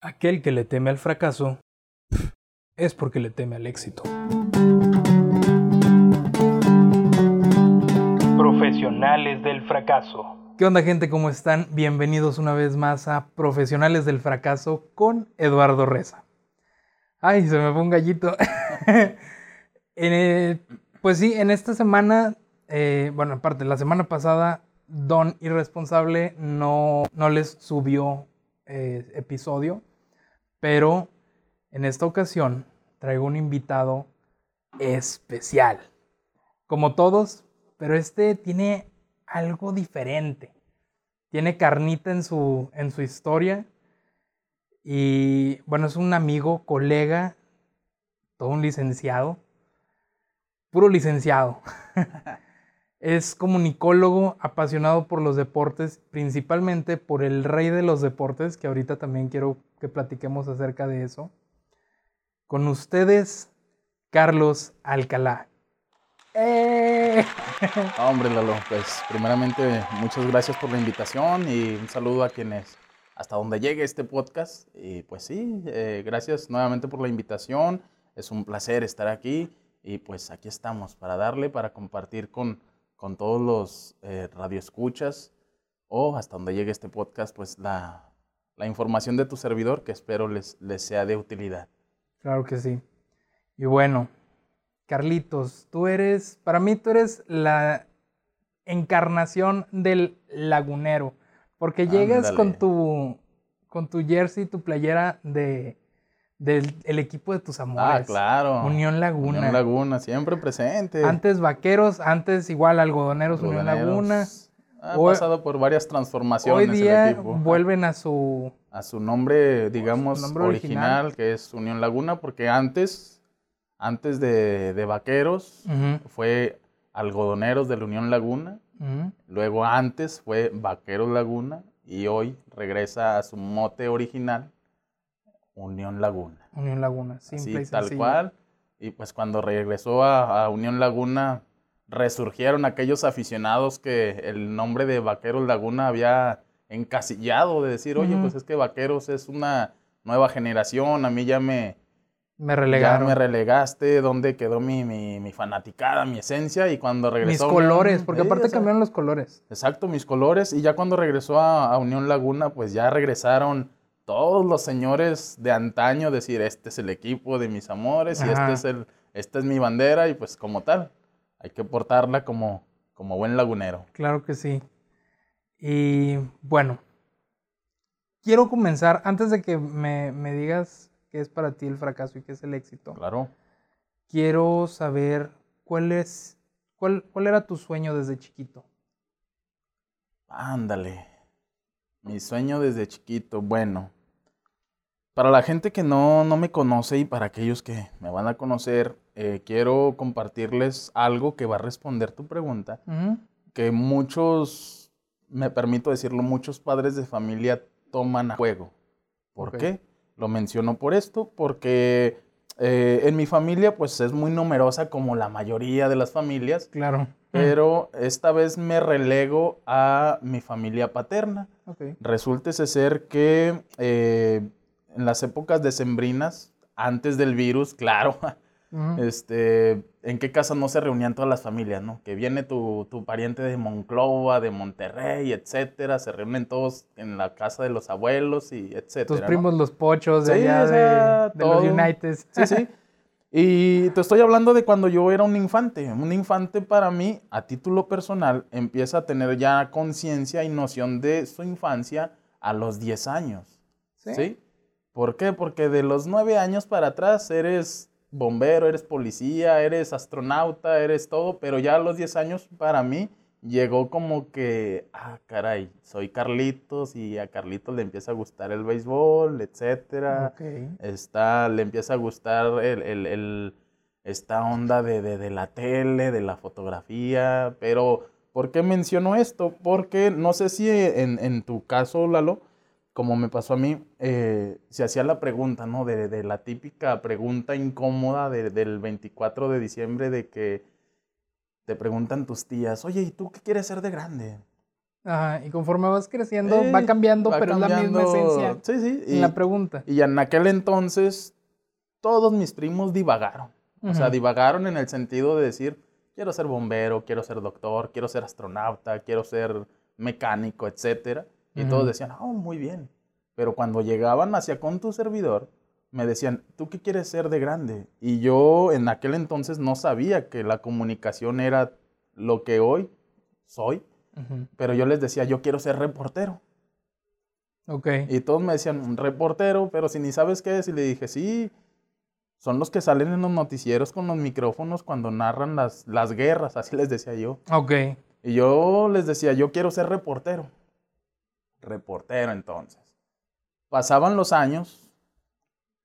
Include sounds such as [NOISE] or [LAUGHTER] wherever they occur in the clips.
Aquel que le teme al fracaso es porque le teme al éxito. Profesionales del fracaso. ¿Qué onda gente? ¿Cómo están? Bienvenidos una vez más a Profesionales del fracaso con Eduardo Reza. Ay, se me fue un gallito. [LAUGHS] pues sí, en esta semana, eh, bueno, aparte, la semana pasada, Don Irresponsable no, no les subió eh, episodio pero en esta ocasión traigo un invitado especial. Como todos, pero este tiene algo diferente. Tiene carnita en su, en su historia. Y bueno, es un amigo, colega, todo un licenciado. Puro licenciado. [LAUGHS] es comunicólogo apasionado por los deportes, principalmente por el rey de los deportes, que ahorita también quiero que platiquemos acerca de eso. Con ustedes, Carlos Alcalá. ¡Eh! Hombre, Lalo, pues primeramente muchas gracias por la invitación y un saludo a quienes hasta donde llegue este podcast. Y pues sí, eh, gracias nuevamente por la invitación. Es un placer estar aquí y pues aquí estamos para darle, para compartir con, con todos los eh, radioescuchas o hasta donde llegue este podcast, pues la, la información de tu servidor que espero les, les sea de utilidad. Claro que sí. Y bueno, Carlitos, tú eres, para mí tú eres la encarnación del lagunero, porque llegas con tu, con tu jersey, tu playera de, del equipo de tus amores. Ah, claro. Unión Laguna. Unión Laguna, siempre presente. Antes vaqueros, antes igual algodoneros, Unión Laguna. Ha pasado por varias transformaciones. Hoy día vuelven a su... A su nombre, digamos, original, que es Unión Laguna, porque antes, antes de, de Vaqueros, fue Algodoneros de la Unión Laguna. Luego antes fue Vaqueros Laguna. Y hoy regresa a su mote original, Unión Laguna. Unión Laguna, simple Así, tal cual. Y pues cuando regresó a, a Unión Laguna, resurgieron aquellos aficionados que el nombre de Vaqueros Laguna había encasillado, de decir, oye, pues es que Vaqueros es una nueva generación, a mí ya me... Me relegaron. Ya me relegaste, dónde quedó mi, mi, fanaticada, mi esencia, y cuando regresó... Mis colores, porque aparte cambiaron los colores. Exacto, mis colores, y ya cuando regresó a, Unión Laguna, pues ya regresaron todos los señores de antaño, decir, este es el equipo de mis amores, y este es, el, esta es mi bandera, y pues como tal hay que portarla como, como buen lagunero. Claro que sí. Y bueno, quiero comenzar, antes de que me, digas qué es para ti el fracaso y qué es el éxito. Claro. Quiero saber cuál es, cuál, cuál era tu sueño desde chiquito. Ándale. Mi sueño desde chiquito, bueno. Para la gente que no, no me conoce y para aquellos que me van a conocer, eh, quiero compartirles algo que va a responder tu pregunta, que muchos, me permito decirlo, muchos padres de familia toman a juego. ¿Por qué? Lo menciono por esto, porque eh, en mi familia pues es muy numerosa como la mayoría de las familias. Claro. Pero esta vez me relego a mi familia paterna. Resulta ser que eh, en las épocas decembrinas, antes del virus, claro, [LAUGHS] este, ¿en qué casa no se reunían todas las familias, no? Que viene tu, pariente de Monclova, de Monterrey, etcétera, se reúnen todos en la casa de los abuelos y etcétera. Tus primos los pochos de allá de, los United. Sí, sí. Y te estoy hablando de cuando yo era un infante. Un infante para mí, a título personal, empieza a tener ya conciencia y noción de su infancia a los 10 años. ¿Sí? ¿Por qué? Porque de los 9 años para atrás eres bombero, eres policía, eres astronauta, eres todo, pero ya a los 10 años para mí llegó como que, ah, caray, soy Carlitos y a Carlitos le empieza a gustar el béisbol, etcétera. Está, le empieza a gustar el, esta onda de, la tele, de la fotografía, pero ¿por qué menciono esto? Porque no sé si en, en tu caso, Lalo, como me pasó a mí, eh, se hacía la pregunta, ¿no? De, la típica pregunta incómoda del 24 de diciembre de que te preguntan tus tías, oye, ¿y tú qué quieres ser de grande? Ajá, y conforme vas creciendo, Eh, va cambiando, va pero es la misma cambiando. esencia Sí, sí. en Y, la pregunta. y en aquel entonces, todos mis primos divagaron. O sea, divagaron en el sentido de decir, quiero ser bombero, quiero ser doctor, quiero ser astronauta, quiero ser mecánico, etcétera. Y todos Ujú. decían, oh, muy bien. Pero cuando llegaban hacia con tu servidor, me decían, ¿tú qué quieres ser de grande? Y yo en aquel entonces no sabía que la comunicación era lo que hoy soy, pero yo les decía, yo quiero ser reportero. Ok. Y todos me decían, un reportero, pero si ni sabes qué es. Y le dije, sí, son los que salen en los noticieros con los micrófonos cuando narran las, las guerras, [LAUGHS] así les decía yo. Ok. Y yo les decía, yo quiero ser reportero. Reportero entonces. Pasaban los años,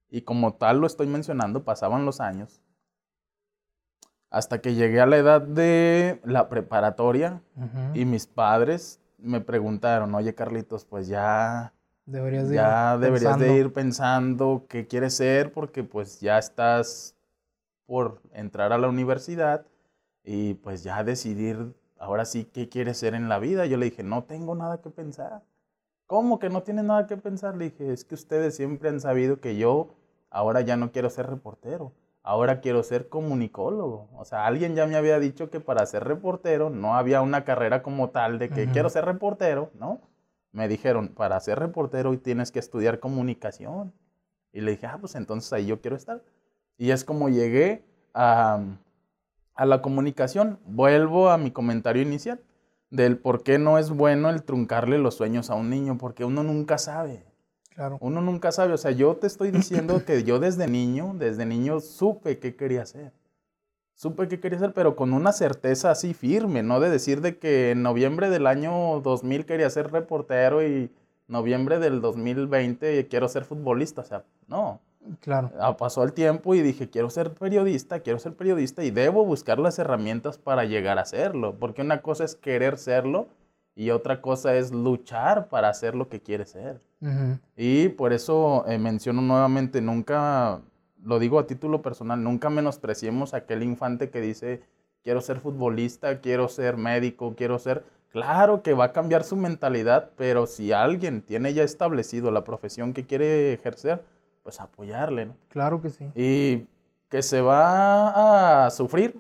y como tal lo estoy mencionando, pasaban los años, hasta que llegué a la edad de la preparatoria y mis padres me preguntaron, oye Carlitos, pues ya Deberías de ya ir deberías de pensando. ir pensando qué quieres ser porque pues ya estás por entrar a la universidad y pues ya decidir ahora sí qué quieres ser en la vida. Yo le dije, no tengo nada que pensar. ¿Cómo que no tienes nada que pensar? Le dije, es que ustedes siempre han sabido que yo ahora ya no quiero ser reportero, ahora quiero ser comunicólogo. O sea, alguien ya me había dicho que para ser reportero no había una carrera como tal de que quiero ser reportero, ¿no? me dijeron, para ser reportero tienes que estudiar comunicación. Y le dije, ah, pues entonces ahí yo quiero estar. Y es como llegué a, a la comunicación. Vuelvo a mi comentario inicial del por qué no es bueno el truncarle los sueños a un niño, porque uno nunca sabe. Claro. Uno nunca sabe. O sea, yo te estoy diciendo que yo desde niño, desde niño supe qué quería hacer. Supe qué quería hacer, pero con una certeza así firme, no de decir de que en noviembre del año 2000 quería ser reportero y noviembre del 2020 quiero ser futbolista. O sea, no. Claro. Ah, Pasó el tiempo y dije, quiero ser periodista, quiero ser periodista y debo buscar las herramientas para llegar a serlo. Porque una cosa es querer serlo y otra cosa es luchar para hacer lo que quieres ser. Y por eso eh, menciono nuevamente, nunca, lo digo a título personal, nunca menospreciemos a aquel infante que dice, quiero ser futbolista, quiero ser médico, quiero ser... Claro que va a cambiar su mentalidad, pero si alguien tiene ya establecido la profesión que quiere ejercer, pues apoyarle, ¿no? Claro que sí. Y que se va a sufrir,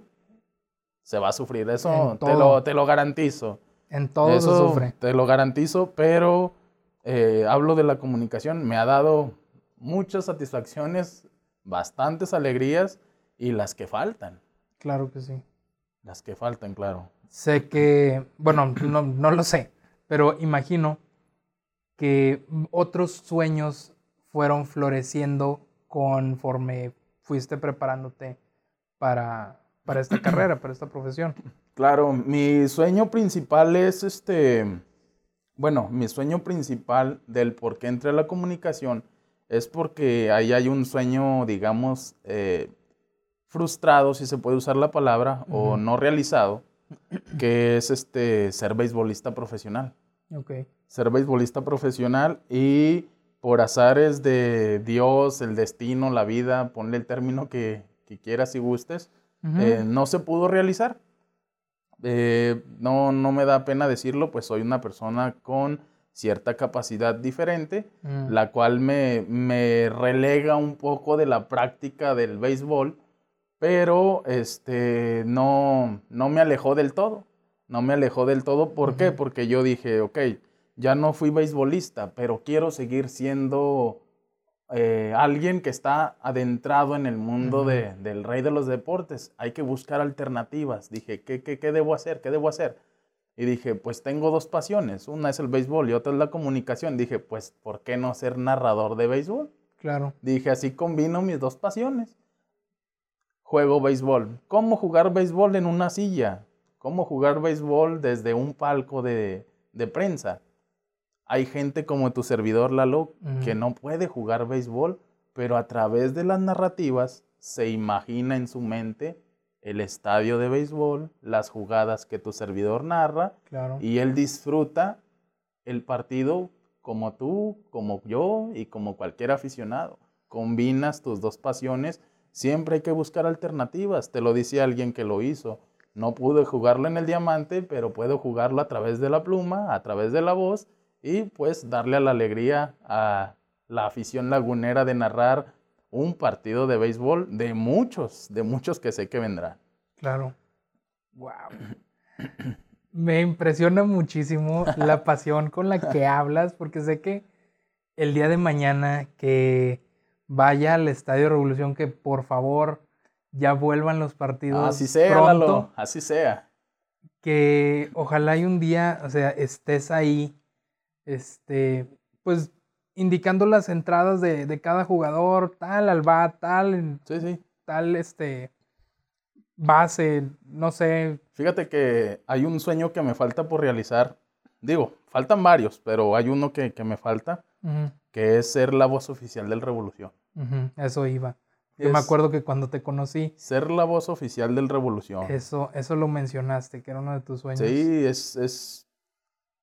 se va a sufrir, eso te lo, te lo garantizo. En todo Eso se sufre. Te lo garantizo, pero eh, hablo de la comunicación. Me ha dado muchas satisfacciones, bastantes alegrías y las que faltan. Claro que sí. Las que faltan, claro. Sé que, bueno, no, no lo sé, pero imagino que otros sueños fueron floreciendo conforme fuiste preparándote para, para esta [CLEARS THROAT] carrera, para esta profesión. Claro, mi sueño principal es este. Bueno, mi sueño principal del por qué entré a la comunicación es porque ahí hay un sueño, digamos, eh, frustrado, si se puede usar la palabra, o no realizado, que es este ser beisbolista profesional. Ok. Ser beisbolista profesional y por azares de Dios, el destino, la vida, ponle el término que, que quieras y gustes, eh, no se pudo realizar. Eh, no, no me da pena decirlo, pues soy una persona con cierta capacidad diferente, Mm, la cual me, me relega un poco de la práctica del béisbol, pero este, no, no me alejó del todo. No me alejó del todo, ¿por qué? Porque yo dije, ok, ya no fui beisbolista, pero quiero seguir siendo eh, alguien que está adentrado en el mundo de- del rey de los deportes. Hay que buscar alternativas. Dije, ¿qué, qué, qué debo hacer? ¿Qué debo hacer? Y dije, pues tengo dos pasiones. Una es el béisbol y otra es la comunicación. Dije, pues, ¿por qué no ser narrador de béisbol? Claro. Dije, así combino mis dos pasiones. Juego béisbol. ¿Cómo jugar béisbol en una silla? ¿Cómo jugar béisbol desde un palco de, de prensa? Hay gente como tu servidor Lalo que no puede jugar béisbol, pero a través de las narrativas se imagina en su mente el estadio de béisbol, las jugadas que tu servidor narra Claro. y él disfruta el partido como tú, como yo y como cualquier aficionado. Combinas tus dos pasiones, siempre hay que buscar alternativas, te lo dice alguien que lo hizo. No pude jugarlo en el diamante, pero puedo jugarlo a través de la pluma, a través de la voz y pues darle a la alegría a la afición lagunera de narrar un partido de béisbol de muchos, de muchos que sé que vendrán. Claro. Wow. Me impresiona muchísimo [LAUGHS] la pasión con la que hablas, porque sé que el día de mañana que vaya al Estadio Revolución, que por favor ya vuelvan los partidos. Así sea, pronto, así sea. Que ojalá y un día, o sea, estés ahí, este, pues indicando las entradas de, cada jugador, tal al bat, tal, sí, sí. tal, este, base, no sé. Fíjate que hay un sueño que me falta por realizar. Digo, faltan varios, pero hay uno que, me falta, que es ser la voz oficial del Revolución. Eso iba. Yo me acuerdo que cuando te conocí. Ser la voz oficial del Revolución. Eso, eso lo mencionaste, que era uno de tus sueños. Sí, es, es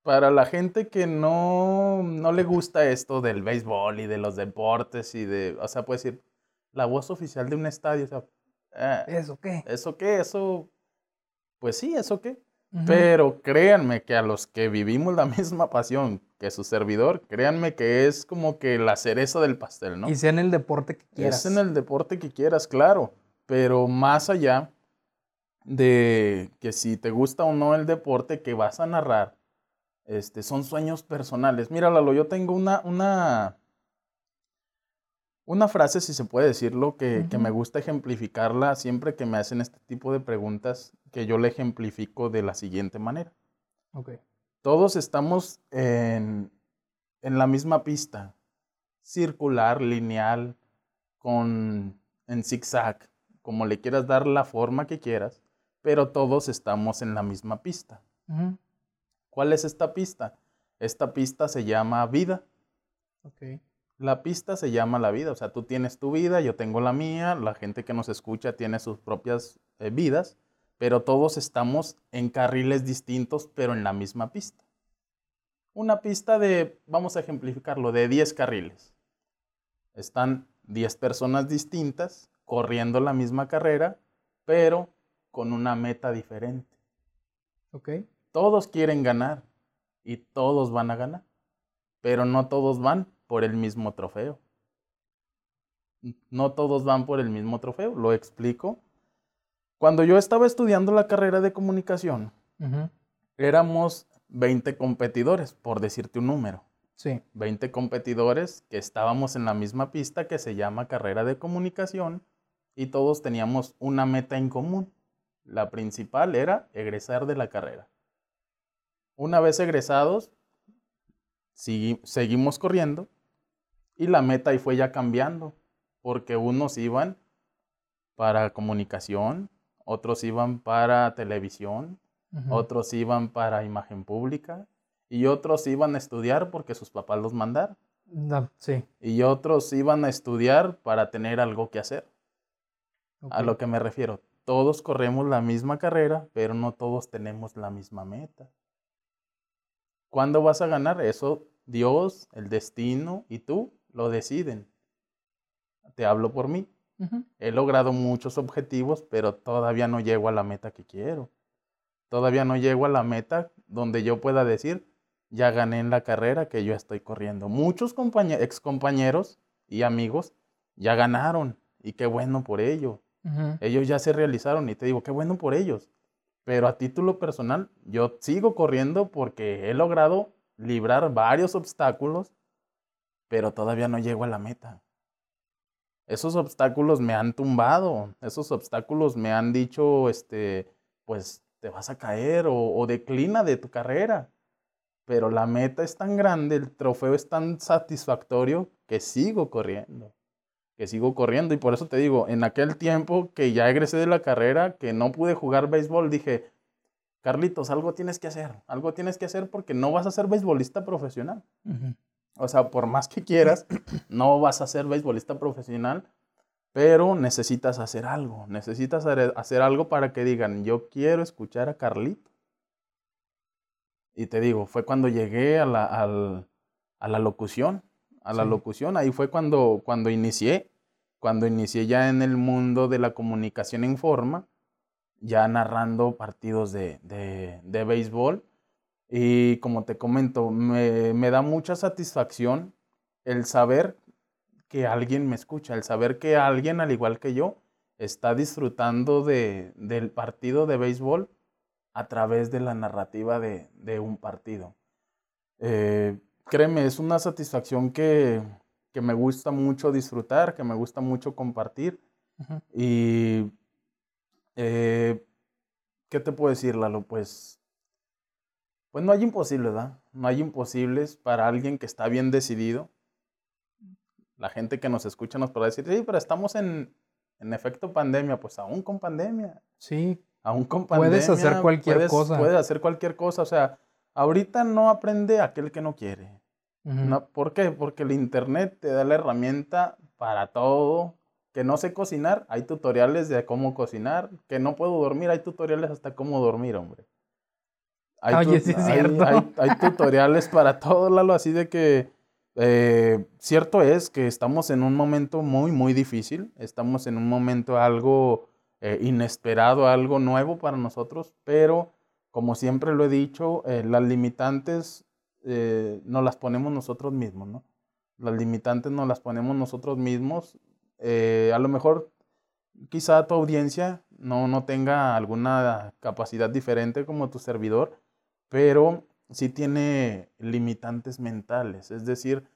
para la gente que no, no le gusta esto del béisbol y de los deportes y de, o sea, puede decir, la voz oficial de un estadio, o sea, eh, ¿eso qué? ¿Eso qué? Eso, pues sí, ¿eso qué? Pero créanme que a los que vivimos la [LAUGHS] misma pasión que su servidor, créanme que es como que la cereza del pastel, ¿no? Y sea en el deporte que quieras. Es en el deporte que quieras, claro. Pero más allá de que si te gusta o no el deporte que vas a narrar, este, son sueños personales. Mira, Lalo, yo tengo una, una, una frase, si se puede decirlo, que, que, me gusta ejemplificarla siempre que me hacen este tipo de preguntas, que yo le ejemplifico de la siguiente manera. Okay. Todos estamos en, en la misma pista, circular, lineal, con, en zigzag, como le quieras dar la forma que quieras, pero todos estamos en la misma pista. ¿Cuál es esta pista? Esta pista se llama vida. Okay. La pista se llama la vida, o sea, tú tienes tu vida, yo tengo la mía, la gente que nos escucha tiene sus propias eh, vidas, pero todos estamos en carriles distintos, pero en la misma pista. Una pista de, vamos a ejemplificarlo, de 10 carriles. Están 10 personas distintas corriendo la misma carrera, pero con una meta diferente. Ok. Todos quieren ganar y todos van a ganar, pero no todos van por el mismo trofeo. No todos van por el mismo trofeo, lo explico. Cuando yo estaba estudiando la carrera de comunicación, éramos 20 competidores, por decirte un número. Sí. 20 competidores que estábamos en la misma pista que se llama carrera de comunicación y todos teníamos una meta en común. La principal era egresar de la carrera. Una vez egresados, seguimos corriendo y la meta ahí fue ya cambiando, porque unos iban para comunicación, otros iban para televisión, otros iban para imagen pública y otros iban a estudiar porque sus papás los mandaron. sí. Y otros iban a estudiar para tener algo que hacer. A lo que me refiero, todos corremos la misma carrera, pero no todos tenemos la misma meta. ¿Cuándo vas a ganar? Eso Dios, el destino y tú lo deciden. Te hablo por mí. He logrado muchos objetivos, pero todavía no llego a la meta que quiero. Todavía no llego a la meta donde yo pueda decir, ya gané en la carrera que yo estoy corriendo. Muchos ex compañeros y amigos ya ganaron y qué bueno por ello. Ellos ya se realizaron y te digo, qué bueno por ellos. Pero a título personal, yo sigo corriendo porque he logrado librar varios obstáculos, pero todavía no llego a la meta. Esos obstáculos me han tumbado, esos obstáculos me han dicho, este, pues te vas a caer o, o declina de tu carrera. Pero la meta es tan grande, el trofeo es tan satisfactorio que sigo corriendo que sigo corriendo. Y por eso te digo, en aquel tiempo que ya egresé de la carrera, que no pude jugar béisbol, dije, Carlitos, algo tienes que hacer, algo tienes que hacer porque no vas a ser beisbolista profesional. O sea, por más que quieras, no vas a ser beisbolista profesional, pero necesitas hacer algo, necesitas hacer algo para que digan, yo quiero escuchar a Carlito. Y te digo, fue cuando llegué a la, a la locución, a la locución, ahí fue cuando, cuando inicié cuando inicié ya en el mundo de la comunicación en forma, ya narrando partidos de, de, de béisbol. Y como te comento, me, me, da mucha satisfacción el saber que alguien me escucha, el saber que alguien, al igual que yo, está disfrutando de, del partido de béisbol a través de la narrativa de, de un partido. Eh, créeme, es una satisfacción que, que, me gusta mucho disfrutar, que me gusta mucho compartir. Uh -huh. Y, eh, ¿qué te puedo decir, Lalo? Pues, pues no hay imposibles, ¿verdad? No hay imposibles para alguien que está bien decidido. La gente que nos escucha nos podrá decir, sí, pero estamos en, en efecto pandemia, pues aún con pandemia. Sí. Aún con pandemia. Puedes hacer cualquier puedes, cosa. Puedes hacer cualquier cosa. O sea, ahorita no aprende aquel que no quiere. Uh -huh. no, ¿Por qué? Porque el Internet te da la herramienta para todo. Que no sé cocinar, hay tutoriales de cómo cocinar. Que no puedo dormir, hay tutoriales hasta cómo dormir, hombre. Hay Oye, sí es hay, cierto. Hay, hay, tutoriales para todo, Lalo, así de que eh, cierto es que estamos en un momento muy, muy difícil. Estamos en un momento algo eh, inesperado, algo nuevo para nosotros, pero como siempre lo he dicho, eh, las limitantes eh, nos las ponemos nosotros mismos, ¿no? Las limitantes nos las ponemos nosotros mismos. Eh, a lo mejor quizá tu audiencia no, no tenga alguna capacidad diferente como tu servidor, pero sí tiene limitantes mentales, es decir,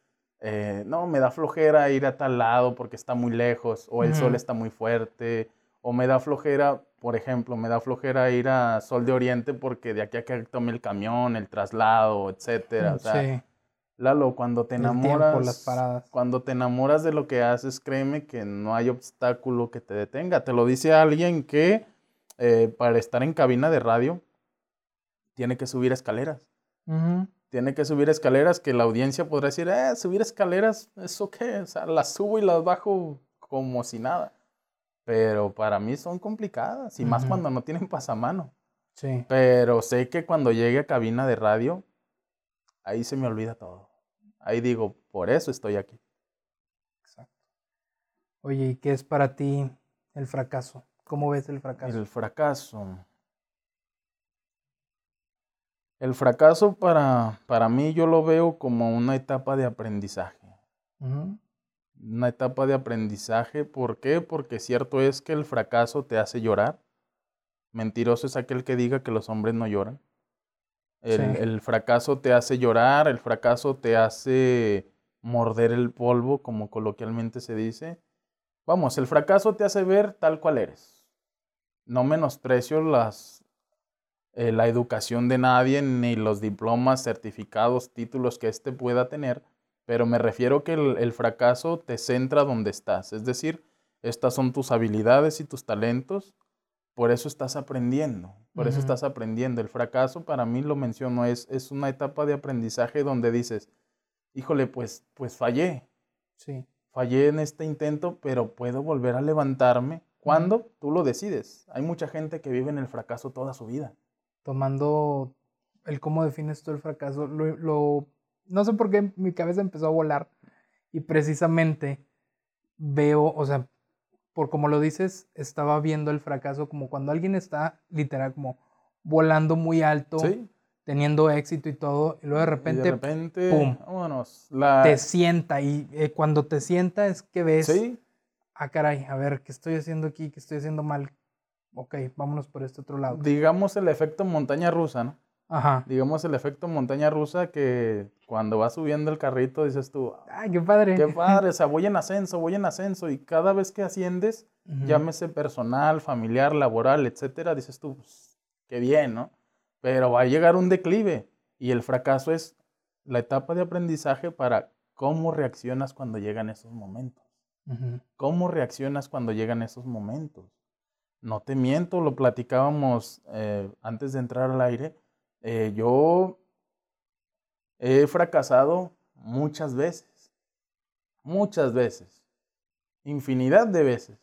eh, no, me da flojera ir a tal lado porque está muy lejos, o el sol está muy fuerte, o me da flojera, por ejemplo, me da flojera ir a Sol de Oriente porque de aquí a que tome el camión, el traslado, etcétera. O sea, sí. Lalo, cuando te enamoras, tiempo, las paradas. cuando te enamoras de lo que haces, créeme que no hay obstáculo que te detenga. Te lo dice alguien que eh, para estar en cabina de radio tiene que subir escaleras. Uh -huh. Tiene que subir escaleras que la audiencia podrá decir, eh, subir escaleras, ¿eso qué? O sea, las subo y las bajo como si nada. Pero para mí son complicadas, y uh -huh. más cuando no tienen [LAUGHS] pasamano. Sí. Pero sé que cuando llegue a cabina de radio, ahí se me olvida todo. Ahí digo, por eso estoy aquí. Exacto. Oye, ¿y qué es para ti el fracaso? ¿Cómo ves el fracaso? El fracaso. El fracaso para, para mí yo lo veo como una etapa de aprendizaje. Uh -huh. Una etapa de aprendizaje. ¿Por qué? Porque cierto es que el fracaso te hace llorar. Mentiroso es aquel que diga que los hombres no lloran. El, sí. el, fracaso te hace llorar, el fracaso te hace morder el polvo, como coloquialmente se dice. Vamos, el fracaso te hace ver tal cual eres. No menosprecio las, eh, la educación de nadie, ni los diplomas, certificados, títulos que éste pueda tener, pero me refiero que el, el fracaso te centra donde estás. Es decir, estas son tus habilidades y tus talentos por eso estás aprendiendo, por uh -huh. eso estás aprendiendo. El fracaso, para mí lo menciono, es, es una etapa de aprendizaje donde dices, híjole, pues, pues fallé. Sí. Fallé en este intento, pero puedo volver a levantarme. ¿Cuándo? Uh -huh. Tú lo decides. Hay mucha gente que vive en el fracaso toda su vida. Tomando el cómo defines tú el fracaso, lo, lo, no sé por qué mi cabeza empezó a volar y precisamente veo, o sea, por como lo dices, estaba viendo el fracaso como cuando alguien está literal como volando muy alto, ¿Sí? teniendo éxito y todo, y luego de repente, de repente ¡pum! Vámonos, la... te sienta y eh, cuando te sienta es que ves, ¿Sí? ah caray, a ver, ¿qué estoy haciendo aquí? ¿Qué estoy haciendo mal? Ok, vámonos por este otro lado. Digamos el efecto montaña rusa, ¿no? Ajá. Digamos el efecto montaña rusa que cuando vas subiendo el carrito dices tú, ay, qué padre. Qué padre, o sea, [LAUGHS] voy en ascenso, voy en ascenso y cada vez que asciendes, uh -huh. llámese personal, familiar, laboral, etcétera, dices tú, pues, qué bien, ¿no? Pero va a llegar un declive y el fracaso es la etapa de aprendizaje para cómo reaccionas cuando llegan esos momentos. Uh -huh. ¿Cómo reaccionas cuando llegan esos momentos? No te miento, lo platicábamos eh, antes de entrar al aire eh, yo he fracasado muchas veces, muchas veces, infinidad de veces,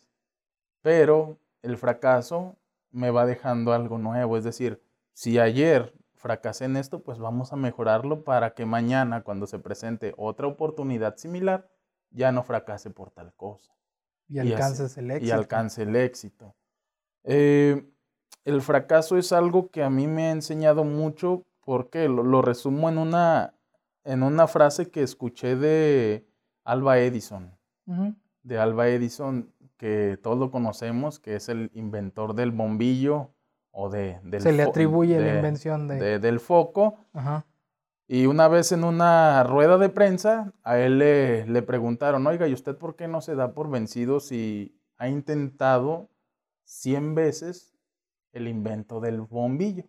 pero el fracaso me va dejando algo nuevo, es decir, si ayer fracasé en esto, pues vamos a mejorarlo para que mañana, cuando se presente otra oportunidad similar, ya no fracase por tal cosa. Y alcances el éxito. Y alcance el éxito. Eh, el fracaso es algo que a mí me ha enseñado mucho porque lo, lo resumo en una, en una frase que escuché de Alba Edison. De Alba Edison, que todos lo conocemos, que es el inventor del bombillo o de, del Se le atribuye la invención de... de- del foco. Ajá. Y una vez en una rueda de prensa, a él le, le preguntaron, oiga, ¿y usted por qué no se da por vencido si ha intentado 100 veces el invento del bombillo?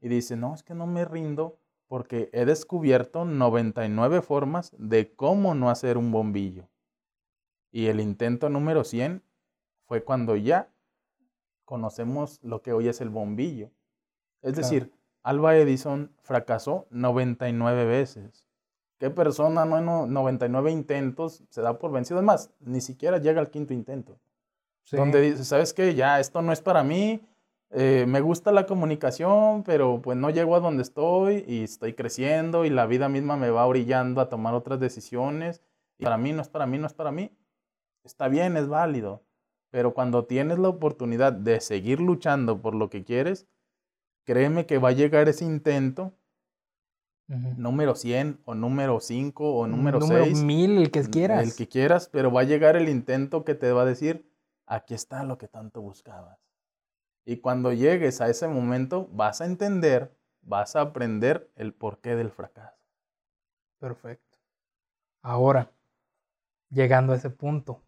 Y dice, no, es que no me rindo porque he descubierto 99 formas de cómo no hacer un bombillo. Y el intento número 100 fue cuando ya conocemos lo que hoy es el bombillo. Es Claro. decir, Alba Edison fracasó 99 veces. ¿Qué persona no en no- 99 intentos se da por vencido? Es más, ni siquiera llega al quinto intento. Sí. Donde dice, ¿sabes qué? Ya, esto no es para mí. Eh, me gusta la comunicación, pero pues no llego a donde estoy y estoy creciendo y la vida misma me va orillando a tomar otras decisiones. Y para mí no es para mí, no es para mí. Está bien, es válido. Pero cuando tienes la oportunidad de seguir luchando por lo que quieres, créeme que va a llegar ese intento número 100 o número 5 o número Número 6. mil, el que quieras. El que quieras, pero va a llegar el intento que te va a decir, aquí está lo que tanto buscabas. Y cuando llegues a ese momento, vas a entender, vas a aprender el porqué del fracaso. Perfecto. Ahora, llegando a ese punto,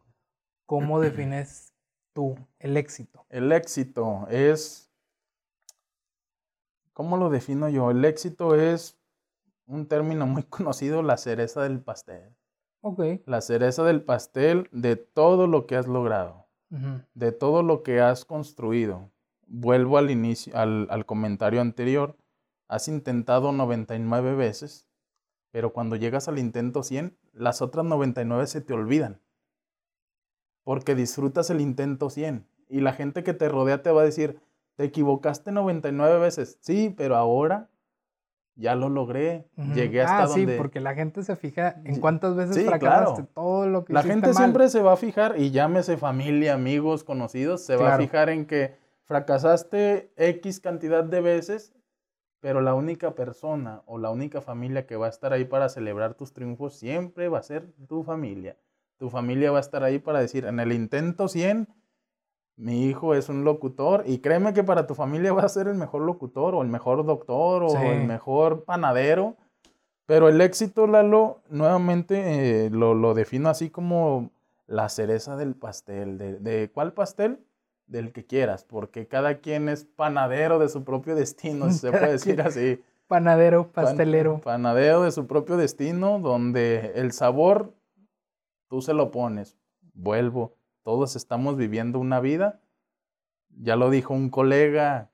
¿cómo [CLEARS THROAT] defines tú el éxito? El éxito es, ¿cómo lo defino yo? El éxito es un término muy [LAUGHS] conocido, la cereza del pastel. Ok. La cereza del pastel de todo lo que has logrado. De todo lo que has construido. Vuelvo al inicio, al, al comentario anterior. Has intentado 99 veces, pero cuando llegas al intento 100, las otras 99 se te olvidan. Porque disfrutas el intento 100. Y la gente que te rodea te va a decir, te equivocaste 99 veces. Sí, pero ahora ya lo logré. Ujú. Llegué hasta ah, donde... sí, porque la gente se fija en cuántas veces sí, fracasaste, claro. todo lo que La hiciste gente mal. siempre se va a fijar, y llámese familia, amigos, conocidos, se va a fijar en que fracasaste X cantidad de veces, pero la única persona o la única familia que va a estar ahí para celebrar tus triunfos siempre va a ser tu familia. Tu familia va a estar ahí para decir, en el intento 100, mi hijo es un locutor, y créeme que para tu familia va a ser el mejor locutor, o el mejor doctor, o Sí. el mejor panadero. Pero el éxito, Lalo, nuevamente eh, lo, lo defino así como la cereza del pastel. ¿De, de cuál pastel? Del que quieras, porque cada quien es panadero de su propio destino, si se puede decir así. Panadero, Pan- pastelero. panadero de su propio destino, donde el sabor tú se lo pones. Vuelvo, todos estamos viviendo una vida. Ya lo dijo un colega,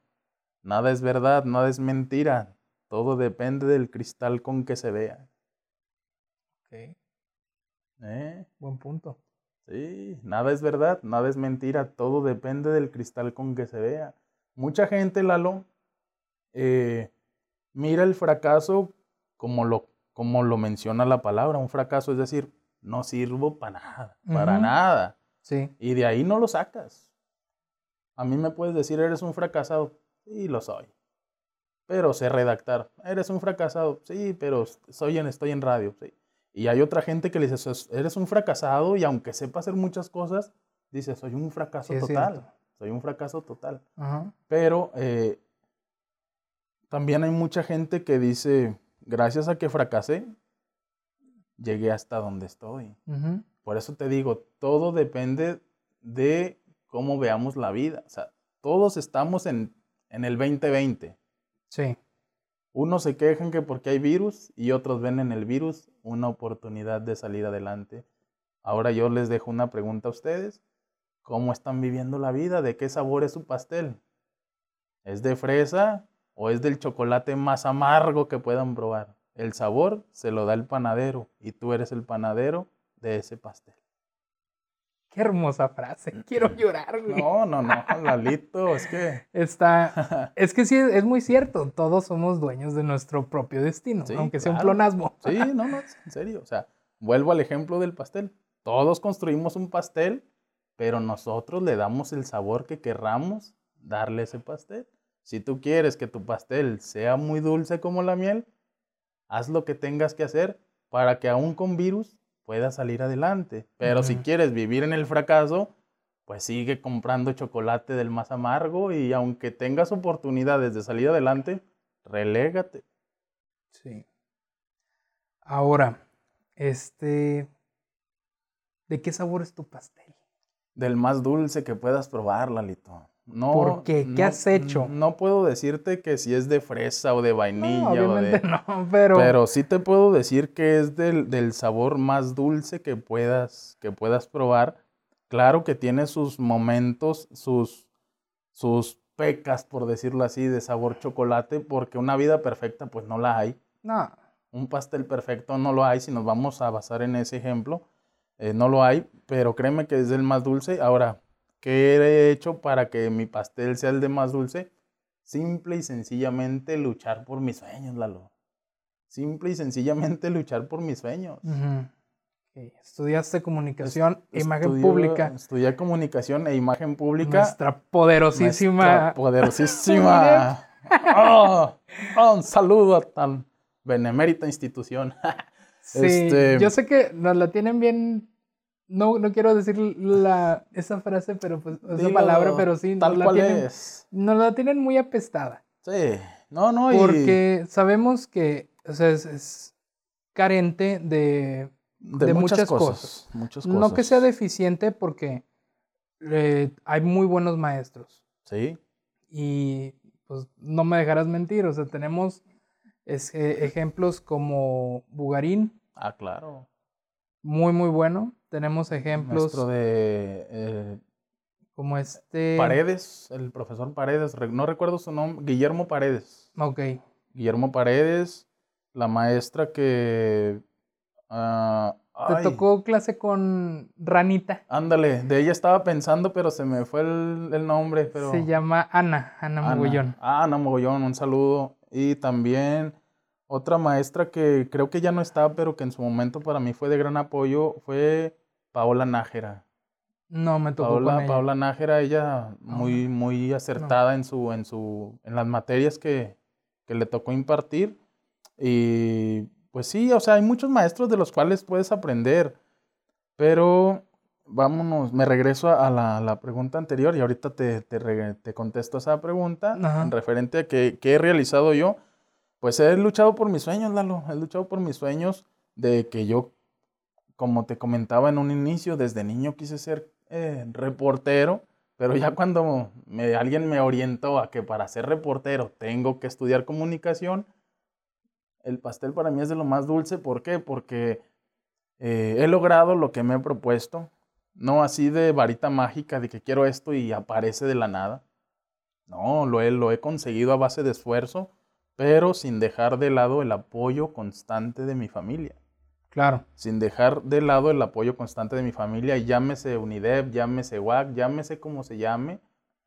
nada es verdad, nada es mentira. Todo depende del cristal con que se vea. Ok, ¿eh? buen punto. Sí, nada es verdad, nada es mentira, todo depende del cristal con que se vea. Mucha gente, Lalo, eh, mira el fracaso como lo, como lo menciona la palabra, un fracaso, es decir, no sirvo para nada, para nada. Sí, Y de ahí no lo sacas. A mí me puedes decir, eres un fracasado. Sí, lo soy. Pero sé redactar. Eres un fracasado. Sí, pero soy en, estoy en radio. Sí. Y hay otra gente que le dice, "Sos- eres un fracasado y aunque sepa hacer muchas cosas, dice, soy un fracaso Sí, total. Soy un fracaso total. ajá. Pero eh, también hay mucha gente que dice, gracias a que fracasé, llegué hasta donde estoy. Por eso te digo, todo depende de cómo veamos la vida. O sea, todos estamos en, en el 2020. Sí, Unos se quejan que porque hay virus y otros ven en el virus una oportunidad de salir adelante. Ahora yo les dejo una pregunta a ustedes. ¿Cómo están viviendo la vida? ¿De qué sabor es su pastel? ¿Es de fresa o es del chocolate más amargo que puedan probar? El sabor se lo da el panadero y tú eres el panadero de ese pastel. Qué hermosa frase. Quiero llorar. güey. No, no, no, Lalito, es que... [LAUGHS] Está, [LAUGHS] es que sí, es muy cierto. Todos somos dueños de nuestro propio destino, Sí, aunque sea un plonasmo. Sí, no, no, en serio. O sea, vuelvo al ejemplo del pastel. Todos construimos un pastel, pero nosotros le damos el sabor que querramos darle ese pastel. Si tú quieres que tu pastel sea muy dulce como la miel, haz lo que tengas que hacer para que aún con virus puedas salir adelante. Pero si quieres vivir en el fracaso, pues sigue comprando chocolate del más amargo y aunque tengas oportunidades de salir adelante, relégate. Sí. Ahora, este, ¿de qué sabor es tu pastel? Del más dulce que puedas probar, Lalito. No, ¿Por qué? ¿Qué no- has hecho? No puedo decirte que si es de fresa o de vainilla No, o de... obviamente no, [LAUGHS] pero, Pero sí te puedo decir que es del, del sabor más dulce que puedas, que puedas probar. Claro que tiene sus momentos, sus, sus pecas, por decirlo así, de sabor chocolate, porque una vida perfecta pues no la hay. no, Un pastel perfecto no lo hay, si nos vamos a basar en ese ejemplo, eh, no lo hay, pero créeme que es el más dulce. Ahora, ¿qué he hecho para que mi pastel sea el de más dulce? Simple y sencillamente luchar por mis sueños, Lalo. Simple y sencillamente [LAUGHS] luchar por mis sueños. ujú. Ok, Estudiaste comunicación e imagen pública. Estudié comunicación e imagen pública. Nuestra poderosísima. Nuestra [LAUGHS] poderosísima. Oh, oh, un saludo a tan benemérita institución. [LAUGHS] Sí, Este- yo sé que nos la tienen bien. No, no quiero decir la, esa frase, pero pues, esa palabra, pero sí, Tal la, cual tienen, es. nos la tienen muy apestada. Sí. No, no, y. Porque sabemos que o sea, es, es carente de, de, de muchas, muchas cosas, cosas. Muchas No que sea deficiente, porque eh, hay muy buenos maestros. Sí. Y pues no me dejarás mentir, o sea, tenemos es- eh, ejemplos como Bugarín, Ah, claro. muy, muy bueno. Tenemos ejemplos de eh, como este. Paredes, el profesor Paredes, re- no recuerdo su nombre, Guillermo Paredes. Ok, Guillermo Paredes, la maestra que... ah, te ay, tocó clase con Ranita. Ándale, de ella estaba pensando, pero se me fue el, el nombre, pero... Se llama Ana, Ana Ana. Mogollón. Ah, Ana Mogollón, un saludo. Y también otra maestra que creo que ya no está, pero que en su momento para mí fue de gran apoyo, fue Paola Nájera. No, me tocó con Paola, ella. Paola Nájera, ella muy, muy acertada en, su, en, su, en las materias que, que le tocó impartir. Y pues sí, o sea, hay muchos maestros de los cuales puedes aprender. Pero vámonos, me regreso a la, a la pregunta anterior y ahorita te, te, te contesto esa pregunta Ajá. en referente a qué qué he realizado yo. Pues he luchado por mis sueños, Lalo. He luchado por mis sueños de que yo, como te comentaba en un inicio, desde niño quise ser eh, reportero, pero ya cuando alguien me orientó a que para ser reportero tengo que estudiar comunicación, el pastel para mí es de lo más dulce. ¿Por qué? Porque eh, he logrado lo que me he propuesto. No así de varita mágica de que quiero esto y aparece de la nada. No, lo he conseguido a base de esfuerzo, pero sin dejar de lado el apoyo constante de mi familia. Claro. Sin dejar de lado el apoyo constante de mi familia, llámese UNIDEP, llámese WAC, llámese como se llame,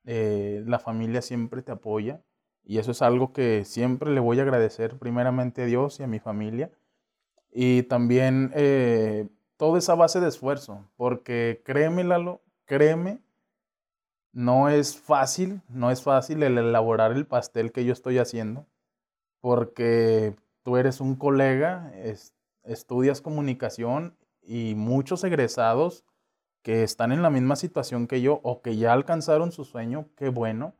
eh, la familia siempre te apoya. Y eso es algo que siempre le voy a agradecer primeramente a Dios y a mi familia. Y también eh, toda esa base de esfuerzo, porque créeme, Lalo, créeme, no es fácil, no es fácil el elaborar el pastel que yo estoy haciendo, porque tú eres un colega, es- estudias comunicación y muchos egresados que están en la misma situación que yo o que ya alcanzaron su sueño, qué bueno,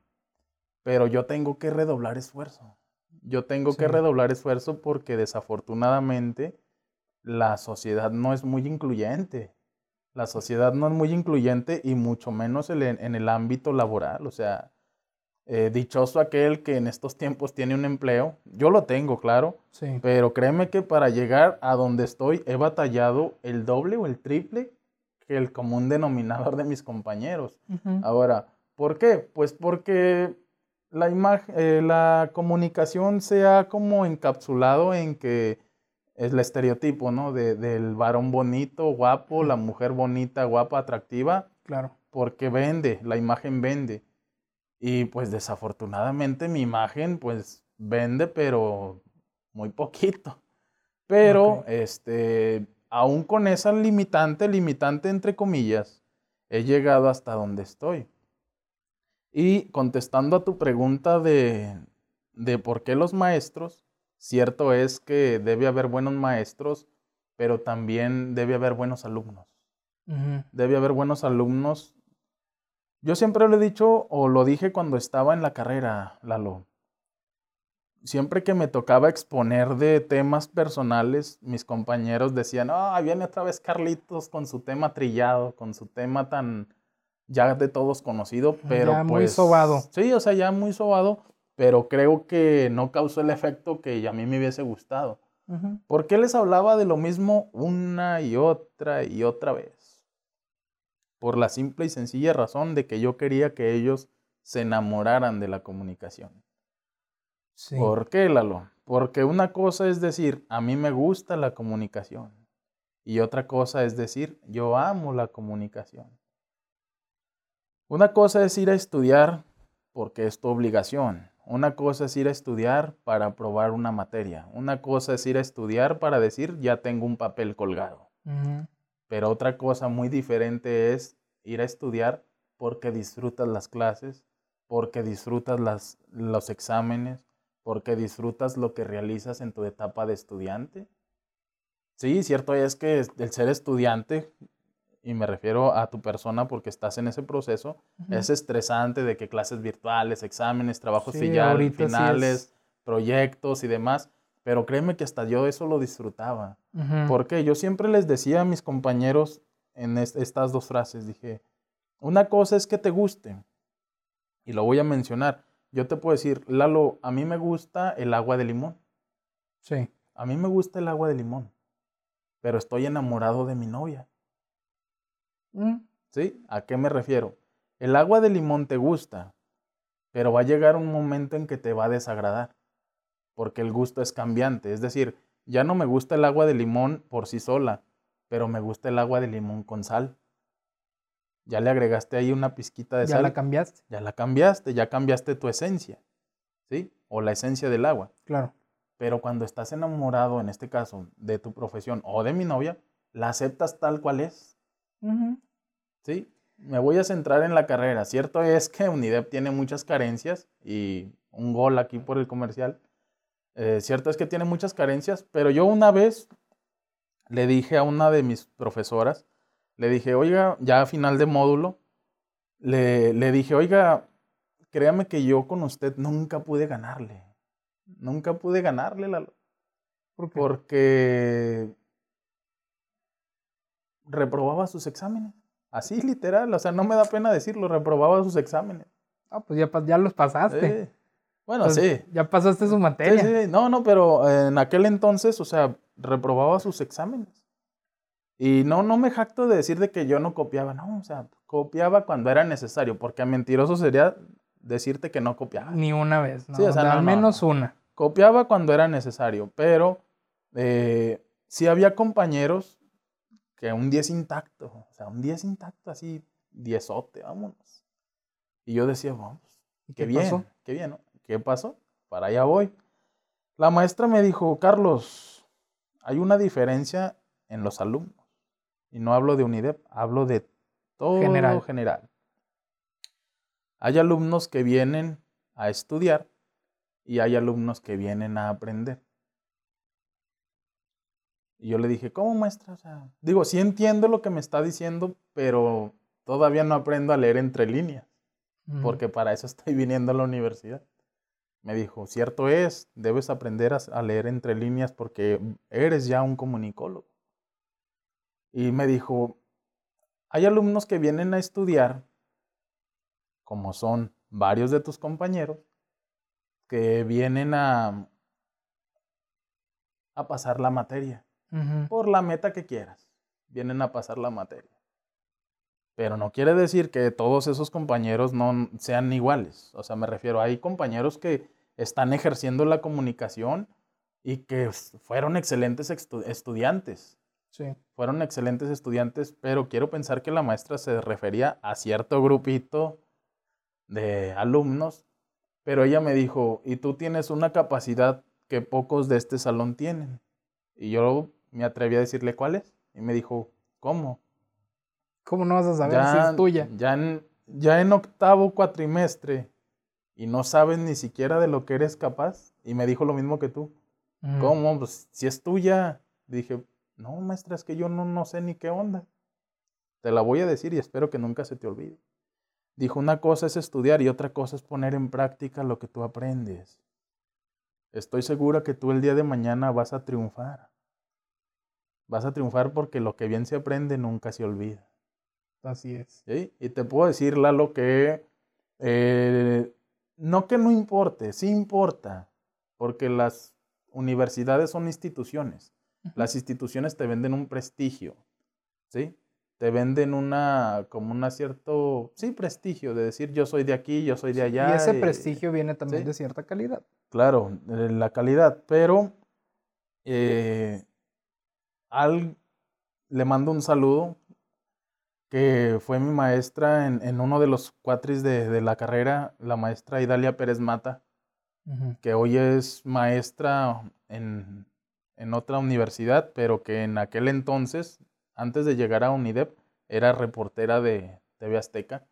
pero yo tengo que redoblar esfuerzo. Yo tengo que redoblar esfuerzo porque desafortunadamente la sociedad no es muy incluyente. La sociedad no es muy incluyente y mucho menos en el ámbito laboral. O sea, eh, dichoso aquel que en estos tiempos tiene un empleo. Yo lo tengo, claro, Sí. pero créeme que para llegar a donde estoy he batallado el doble o el triple que el común denominador de mis compañeros. Ahora, ¿por qué? Pues porque la imagen, eh, la comunicación se ha como encapsulado en que es el estereotipo, ¿no? De- del varón bonito, guapo, la mujer bonita, guapa, atractiva, Claro. porque vende, la imagen vende. Y pues desafortunadamente mi imagen pues vende, pero muy poquito. Pero este, aún con esa limitante, limitante entre comillas, he llegado hasta donde estoy. Y contestando a tu pregunta de, de por qué los maestros, cierto es que debe haber buenos maestros, pero también debe haber buenos alumnos. Debe haber buenos alumnos. Yo siempre lo he dicho o lo dije cuando estaba en la carrera, Lalo. Siempre que me tocaba exponer de temas personales, mis compañeros decían, ah, viene otra vez Carlitos con su tema trillado, con su tema tan ya de todos conocido, pero ya muy pues, sobado. Sí, o sea, ya muy sobado, pero creo que no causó el efecto que a mí me hubiese gustado. ¿Por qué les hablaba de lo mismo una y otra y otra vez? Por la simple y sencilla razón de que yo quería que ellos se enamoraran de la comunicación. ¿Por qué, Lalo? Porque una cosa es decir, a mí me gusta la comunicación. Y otra cosa es decir, yo amo la comunicación. Una cosa es ir a estudiar porque es tu obligación. Una cosa es ir a estudiar para aprobar una materia. Una cosa es ir a estudiar para decir ya tengo un papel colgado. Pero otra cosa muy diferente es ir a estudiar porque disfrutas las clases, porque disfrutas las, los exámenes, porque disfrutas lo que realizas en tu etapa de estudiante. Sí, cierto es que el ser estudiante y me refiero a tu persona porque estás en ese proceso, es estresante de que clases virtuales, exámenes, trabajos finales, proyectos y demás, pero créeme que hasta yo eso lo disfrutaba. Porque yo siempre les decía a mis compañeros en estas dos frases, dije, una cosa es que te guste, y lo voy a mencionar, yo te puedo decir, Lalo, a mí me gusta el agua de limón. Sí. A mí me gusta el agua de limón, pero estoy enamorado de mi novia. Mm. ¿Sí? ¿A qué me refiero? El agua de limón te gusta, pero va a llegar un momento en que te va a desagradar, porque el gusto es cambiante. Es decir, ya no me gusta el agua de limón por sí sola, pero me gusta el agua de limón con sal. Ya le agregaste ahí una pizquita de sal. Ya la cambiaste. Ya la cambiaste, ya cambiaste tu esencia, ¿sí? O la esencia del agua. Claro. Pero cuando estás enamorado, en este caso, de tu profesión o de mi novia, la aceptas tal cual es. Sí, me voy a centrar en la carrera. Cierto es que UNIDEP tiene muchas carencias y un gol aquí por el comercial. Eh, cierto es que tiene muchas carencias, pero yo una vez le dije a una de mis profesoras, le dije, oiga, ya a final de módulo, le, le dije, oiga, créame que yo con usted nunca pude ganarle. Nunca pude ganarle, la... porque reprobaba sus exámenes. Así literal, o sea, no me da pena decirlo, reprobaba sus exámenes. Ah, pues ya, ya los pasaste. Bueno, pues sí. Ya pasaste su materia. Sí, sí, no, no, pero en aquel entonces, o sea, reprobaba sus exámenes. Y no, no me jacto de decir de que yo no copiaba, no, o sea, copiaba cuando era necesario, porque mentiroso sería decirte que no copiaba. Ni una vez, ¿no? Sí, o sea, al menos una. Copiaba cuando era necesario, pero eh, sí había compañeros que un 10 intacto, o sea, un 10 intacto así, diezote, vámonos. Y yo decía, vamos, qué, ¿Qué bien, pasó? qué bien, ¿no? ¿Qué pasó? Para allá voy. La maestra me dijo, Carlos, hay una diferencia en los alumnos. Y no hablo de UNIDEP, hablo de todo general. general. Hay alumnos que vienen a estudiar y hay alumnos que vienen a aprender. Y yo le dije, ¿cómo maestra? O sea, digo, sí entiendo lo que me está diciendo, pero todavía no aprendo a leer entre líneas, porque para eso estoy viniendo a la universidad. Me dijo, cierto es, debes aprender a, leer entre líneas porque eres ya un comunicólogo. Y me dijo, hay alumnos que vienen a estudiar, como son varios de tus compañeros, que vienen a, a pasar la materia por la meta que quieras. Vienen a pasar la materia. Pero no quiere decir que todos esos compañeros no sean iguales. O sea, me refiero, hay compañeros que están ejerciendo la comunicación y que fueron excelentes estudiantes. Sí. Fueron excelentes estudiantes, pero quiero pensar que la maestra se refería a cierto grupito de alumnos, pero ella me dijo, y tú tienes una capacidad que pocos de este salón tienen. Y yo me atreví a decirle cuál es. Y me dijo, ¿cómo? ¿Cómo no vas a saber si es tuya? Ya ya en octavo cuatrimestre y no sabes ni siquiera de lo que eres capaz. Y me dijo lo mismo que tú. Ujú. ¿Cómo? Pues si es tuya. Dije, no, maestra, es que yo no, no sé ni qué onda. Te la voy a decir y espero que nunca se te olvide. Dijo, una cosa es estudiar y otra cosa es poner en práctica lo que tú aprendes. Estoy segura que tú el día de mañana vas a triunfar. Vas a triunfar porque lo que bien se aprende nunca se olvida. Así es. ¿sí? Y te puedo decir, Lalo, que eh, no que no importe, sí importa, porque las universidades son instituciones. Las instituciones te venden un prestigio, ¿sí? Te venden una, como una cierto, sí, prestigio, de decir yo soy de aquí, yo soy de allá. y ese prestigio viene también sí. de cierta calidad. Claro, eh, la calidad, pero eh, al, le mando un saludo, que fue mi maestra en, en uno de los cuatris de, de la carrera, la maestra Idalia Pérez Mata, que hoy es maestra en, en otra universidad, pero que en aquel entonces, antes de llegar a UNIDEP, era reportera de TV Azteca.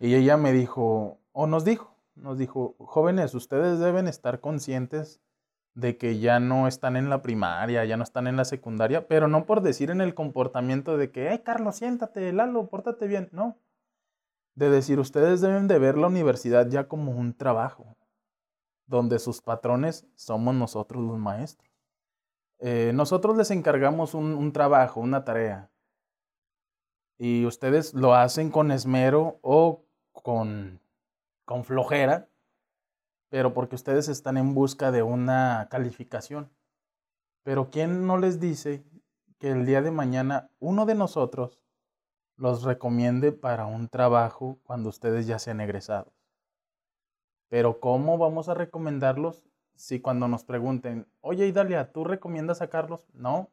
Y ella me dijo, o nos dijo, nos dijo, jóvenes, ustedes deben estar conscientes de que ya no están en la primaria, ya no están en la secundaria, pero no por decir en el comportamiento de que, hey, Carlos, siéntate, Lalo, pórtate bien, no. De decir, ustedes deben de ver la universidad ya como un trabajo, donde sus patrones somos nosotros los maestros. Eh, nosotros les encargamos un, un trabajo, una tarea, y ustedes lo hacen con esmero o con, con flojera, pero porque ustedes están en busca de una calificación. Pero ¿quién no les dice que el día de mañana uno de nosotros los recomiende para un trabajo cuando ustedes ya sean egresados? Pero ¿cómo vamos a recomendarlos si cuando nos pregunten, oye Idalia, ¿tú recomiendas a Carlos? No,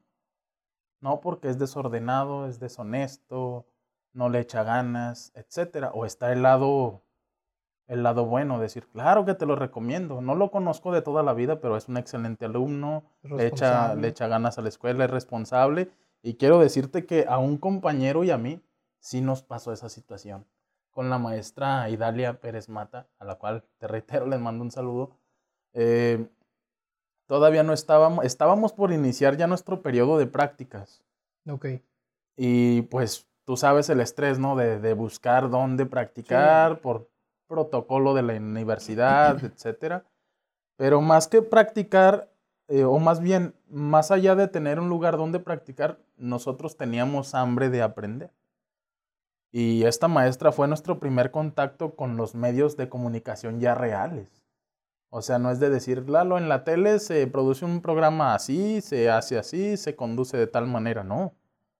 no porque es desordenado, es deshonesto, no le echa ganas, etcétera. O está el lado, el lado bueno, decir, claro que te lo recomiendo. No lo conozco de toda la vida, pero es un excelente alumno, le echa, le echa ganas a la escuela, es responsable. Y quiero decirte que a un compañero y a mí sí nos pasó esa situación. Con la maestra Idalia Pérez Mata, a la cual te reitero, les mando un saludo. Eh, todavía no estábamos, estábamos por iniciar ya nuestro periodo de prácticas. Ok. Y pues tú sabes el estrés, ¿no? De, de buscar dónde practicar por protocolo de la universidad, etcétera. Pero más que practicar, eh, o más bien, más allá de tener un lugar donde practicar, nosotros teníamos hambre de aprender. Y esta maestra fue nuestro primer contacto con los medios de comunicación ya reales. O sea, no es de decir, Lalo, en la tele se produce un programa así, se hace así, se conduce de tal manera, no.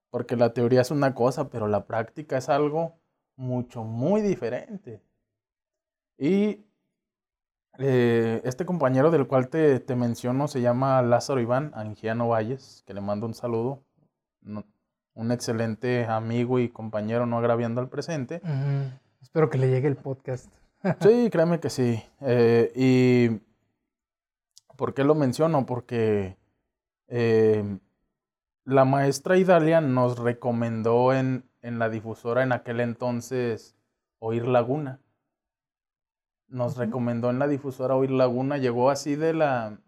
Porque la teoría es una cosa, pero la práctica es algo mucho, muy diferente. Y eh, este compañero del cual te, te menciono se llama Lázaro Iván Angiano Valles, que le mando un saludo. No- un excelente amigo y compañero, no agraviando al presente. Espero que le llegue el podcast. [LAUGHS] Sí, créeme que sí. Eh, y ¿por qué lo menciono? Porque eh, la maestra Idalia nos recomendó en, en la difusora en aquel entonces Oír Laguna. Nos recomendó en la difusora Oír Laguna. Llegó así de la...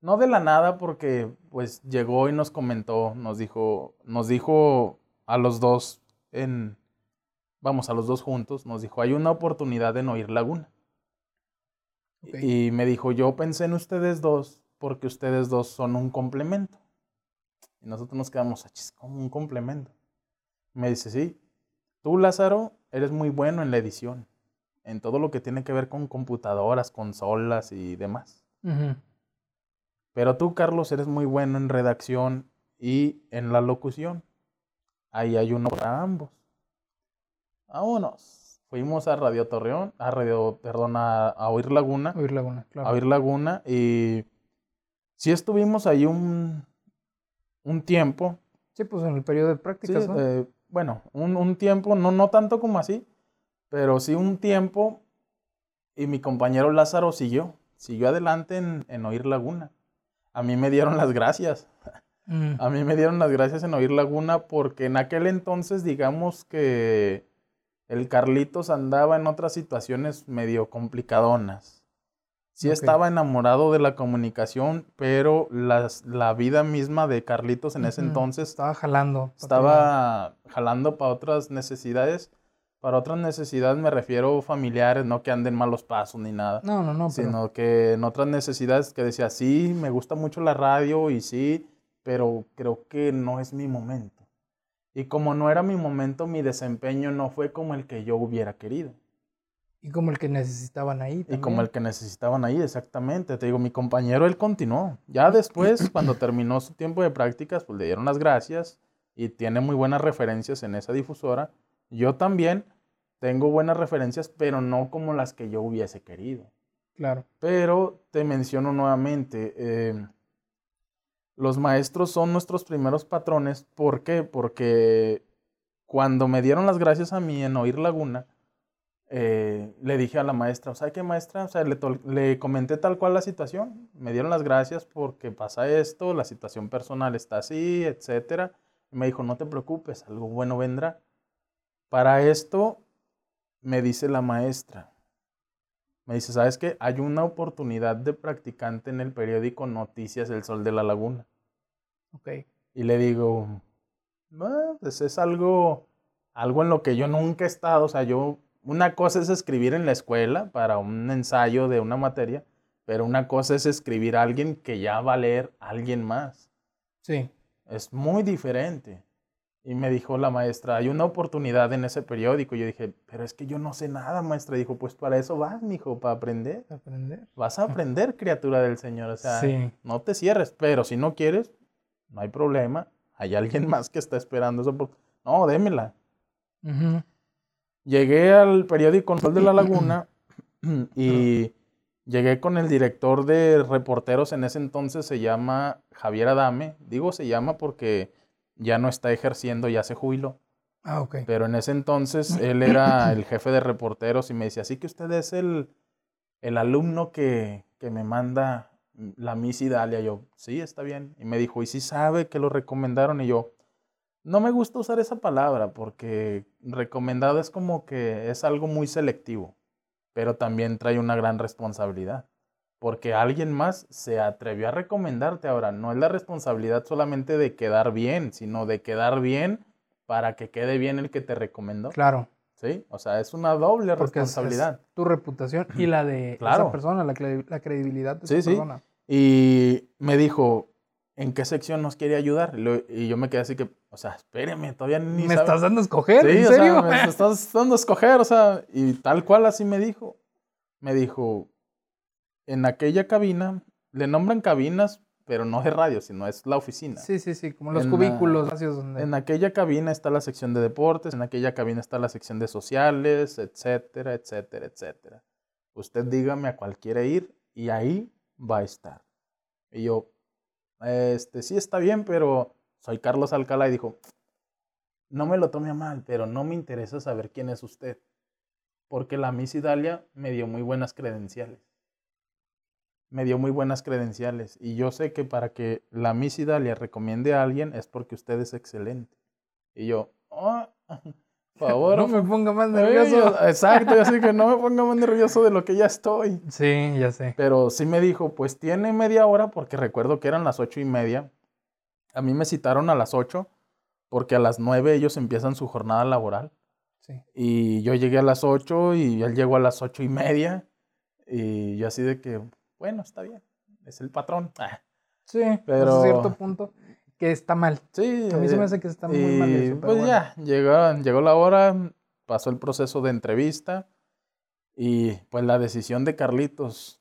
No de la nada, porque pues llegó y nos comentó, nos dijo, nos dijo a los dos en, vamos, a los dos juntos, nos dijo, hay una oportunidad en Oír Laguna. Y me dijo, yo pensé en ustedes dos porque ustedes dos son un complemento. Y nosotros nos quedamos, "Achis, ¿cómo un complemento? Me dice, sí, tú Lázaro eres muy bueno en la edición, en todo lo que tiene que ver con computadoras, consolas y demás. Pero tú, Carlos, eres muy bueno en redacción y en la locución. Ahí hay uno para ambos. Vámonos. Fuimos a Radio Torreón, a Radio, perdón, a, a Oír Laguna, Oír Laguna, claro. a Oír Laguna y sí estuvimos ahí un, un tiempo. Sí, pues en el periodo de Sí, prácticas, ¿no? eh, bueno, un, un tiempo, no, no tanto como así, pero sí un tiempo y mi compañero Lázaro siguió, siguió adelante en, en Oír Laguna. A mí me dieron las gracias. Mm. A mí me dieron las gracias en Oír Laguna porque en aquel entonces, digamos que el Carlitos andaba en otras situaciones medio complicadonas. Sí estaba enamorado de la comunicación, pero las- la vida misma de Carlitos en ese entonces Estaba jalando. estaba jalando para otras necesidades. Para otras necesidades me refiero familiares, no que anden malos pasos ni nada No, no, no. Pero, sino que en otras necesidades que decía, sí, me gusta mucho la radio y sí, pero creo que no es mi momento. Y como no era mi momento, mi desempeño no fue como el que yo hubiera querido. y como el que necesitaban ahí. Y como también. el que necesitaban ahí, exactamente. Te digo, mi compañero, él continuó. Ya después, [CLEARS THROAT] cuando terminó su tiempo de prácticas, pues le dieron las gracias y tiene muy buenas referencias en esa difusora. Yo también tengo buenas referencias, pero no como las que yo hubiese querido. Claro. Pero te menciono nuevamente, eh, los maestros son nuestros primeros patrones. ¿Por qué? Porque cuando me dieron las gracias a mí en Oír Laguna, eh, le dije a la maestra, ¿sabe qué maestra? O sea, le, comenté tal cual la situación. Me dieron las gracias porque pasa esto, la situación personal está así, etcétera. Y me dijo, no te preocupes, algo bueno vendrá. Para esto, me dice la maestra, me dice, ¿sabes qué? Hay una oportunidad de practicante en el periódico Noticias El Sol de la Laguna. Ok. Y le digo, "Ah, pues es algo, algo en lo que yo nunca he estado. O sea, yo, una cosa es escribir en la escuela para un ensayo de una materia, pero una cosa es escribir a alguien que ya va a leer a alguien más. Sí. Es muy diferente. Y me dijo la maestra, hay una oportunidad en ese periódico. Y yo dije, pero es que yo no sé nada, maestra. Dijo, pues para eso vas, mijo, para aprender. Aprender. Vas a aprender, [LAUGHS] criatura del Señor. O sea, Sí. no te cierres, pero si no quieres, no hay problema. Hay alguien más que está esperando eso. por- No, démela. Ujú. Llegué al periódico Sol de la Laguna [COUGHS] y llegué con el director de reporteros en ese entonces, se llama Javier Adame. Digo se llama porque ya no está ejerciendo, ya se jubiló. Ah, ok. Pero en ese entonces [CLEARS THROAT] él era el jefe de reporteros y me decía, así que usted es el, el alumno que, que me manda la Miss Idalia. Yo, sí, está bien. Y me dijo, ¿y si sabe que lo recomendaron? Y yo, no me gusta usar esa palabra porque recomendado es como que es algo muy selectivo, pero también trae una gran responsabilidad. Porque alguien más se atrevió a recomendarte ahora. No es la responsabilidad solamente de quedar bien, sino de quedar bien para que quede bien el que te recomendó. Claro. ¿Sí? O sea, es una doble Porque es- es responsabilidad. tu reputación y la de Claro. esa persona, la, la credibilidad de Sí, esa sí. persona. Y me dijo, ¿en qué sección nos quiere ayudar? Y, yo me quedé así que, o sea, espéreme, todavía ni ¿Me sabe- estás dando a escoger? Sí, ¿En o sea, serio? me [LAUGHS] estás dando a escoger, o sea, y tal cual así me dijo. Me dijo, en aquella cabina, le nombran cabinas, pero no de radio, sino es la oficina. sí, sí, sí, como los En cubículos, donde... En aquella cabina está la sección de deportes, en aquella cabina está la sección de sociales, etcétera, etcétera, etcétera. Usted dígame a cuál quiere ir y ahí va a estar. Y yo, este, sí está bien, pero soy Carlos Alcalá y dijo, no me lo tome a mal, pero no me interesa saber quién es usted, porque la Miss Idalia me dio muy buenas credenciales. Me dio muy buenas credenciales y yo sé que para que la Miss Idalia recomiende a alguien es porque usted es excelente. Y yo, "Ah, [LAUGHS] por favor, no me ponga más Ay, nervioso. yo- Exacto, yo así que no me ponga más nervioso de lo que ya estoy. [LAUGHS] Sí, ya sé. Pero sí me dijo, pues tiene media hora, porque recuerdo que eran las ocho y media. A mí me citaron a las ocho, porque a las nueve ellos empiezan su jornada laboral. Sí. Y yo llegué a las ocho y él llegó a las ocho y media. Y yo así de que, bueno, está bien, es el patrón. Ah, [LAUGHS] Sí, pero... Hasta cierto punto que está mal. sí. A mí se me eh, hace que está muy mal eso, pero pues bueno. ya, llegó, llegó la hora, pasó el proceso de entrevista y pues la decisión de Carlitos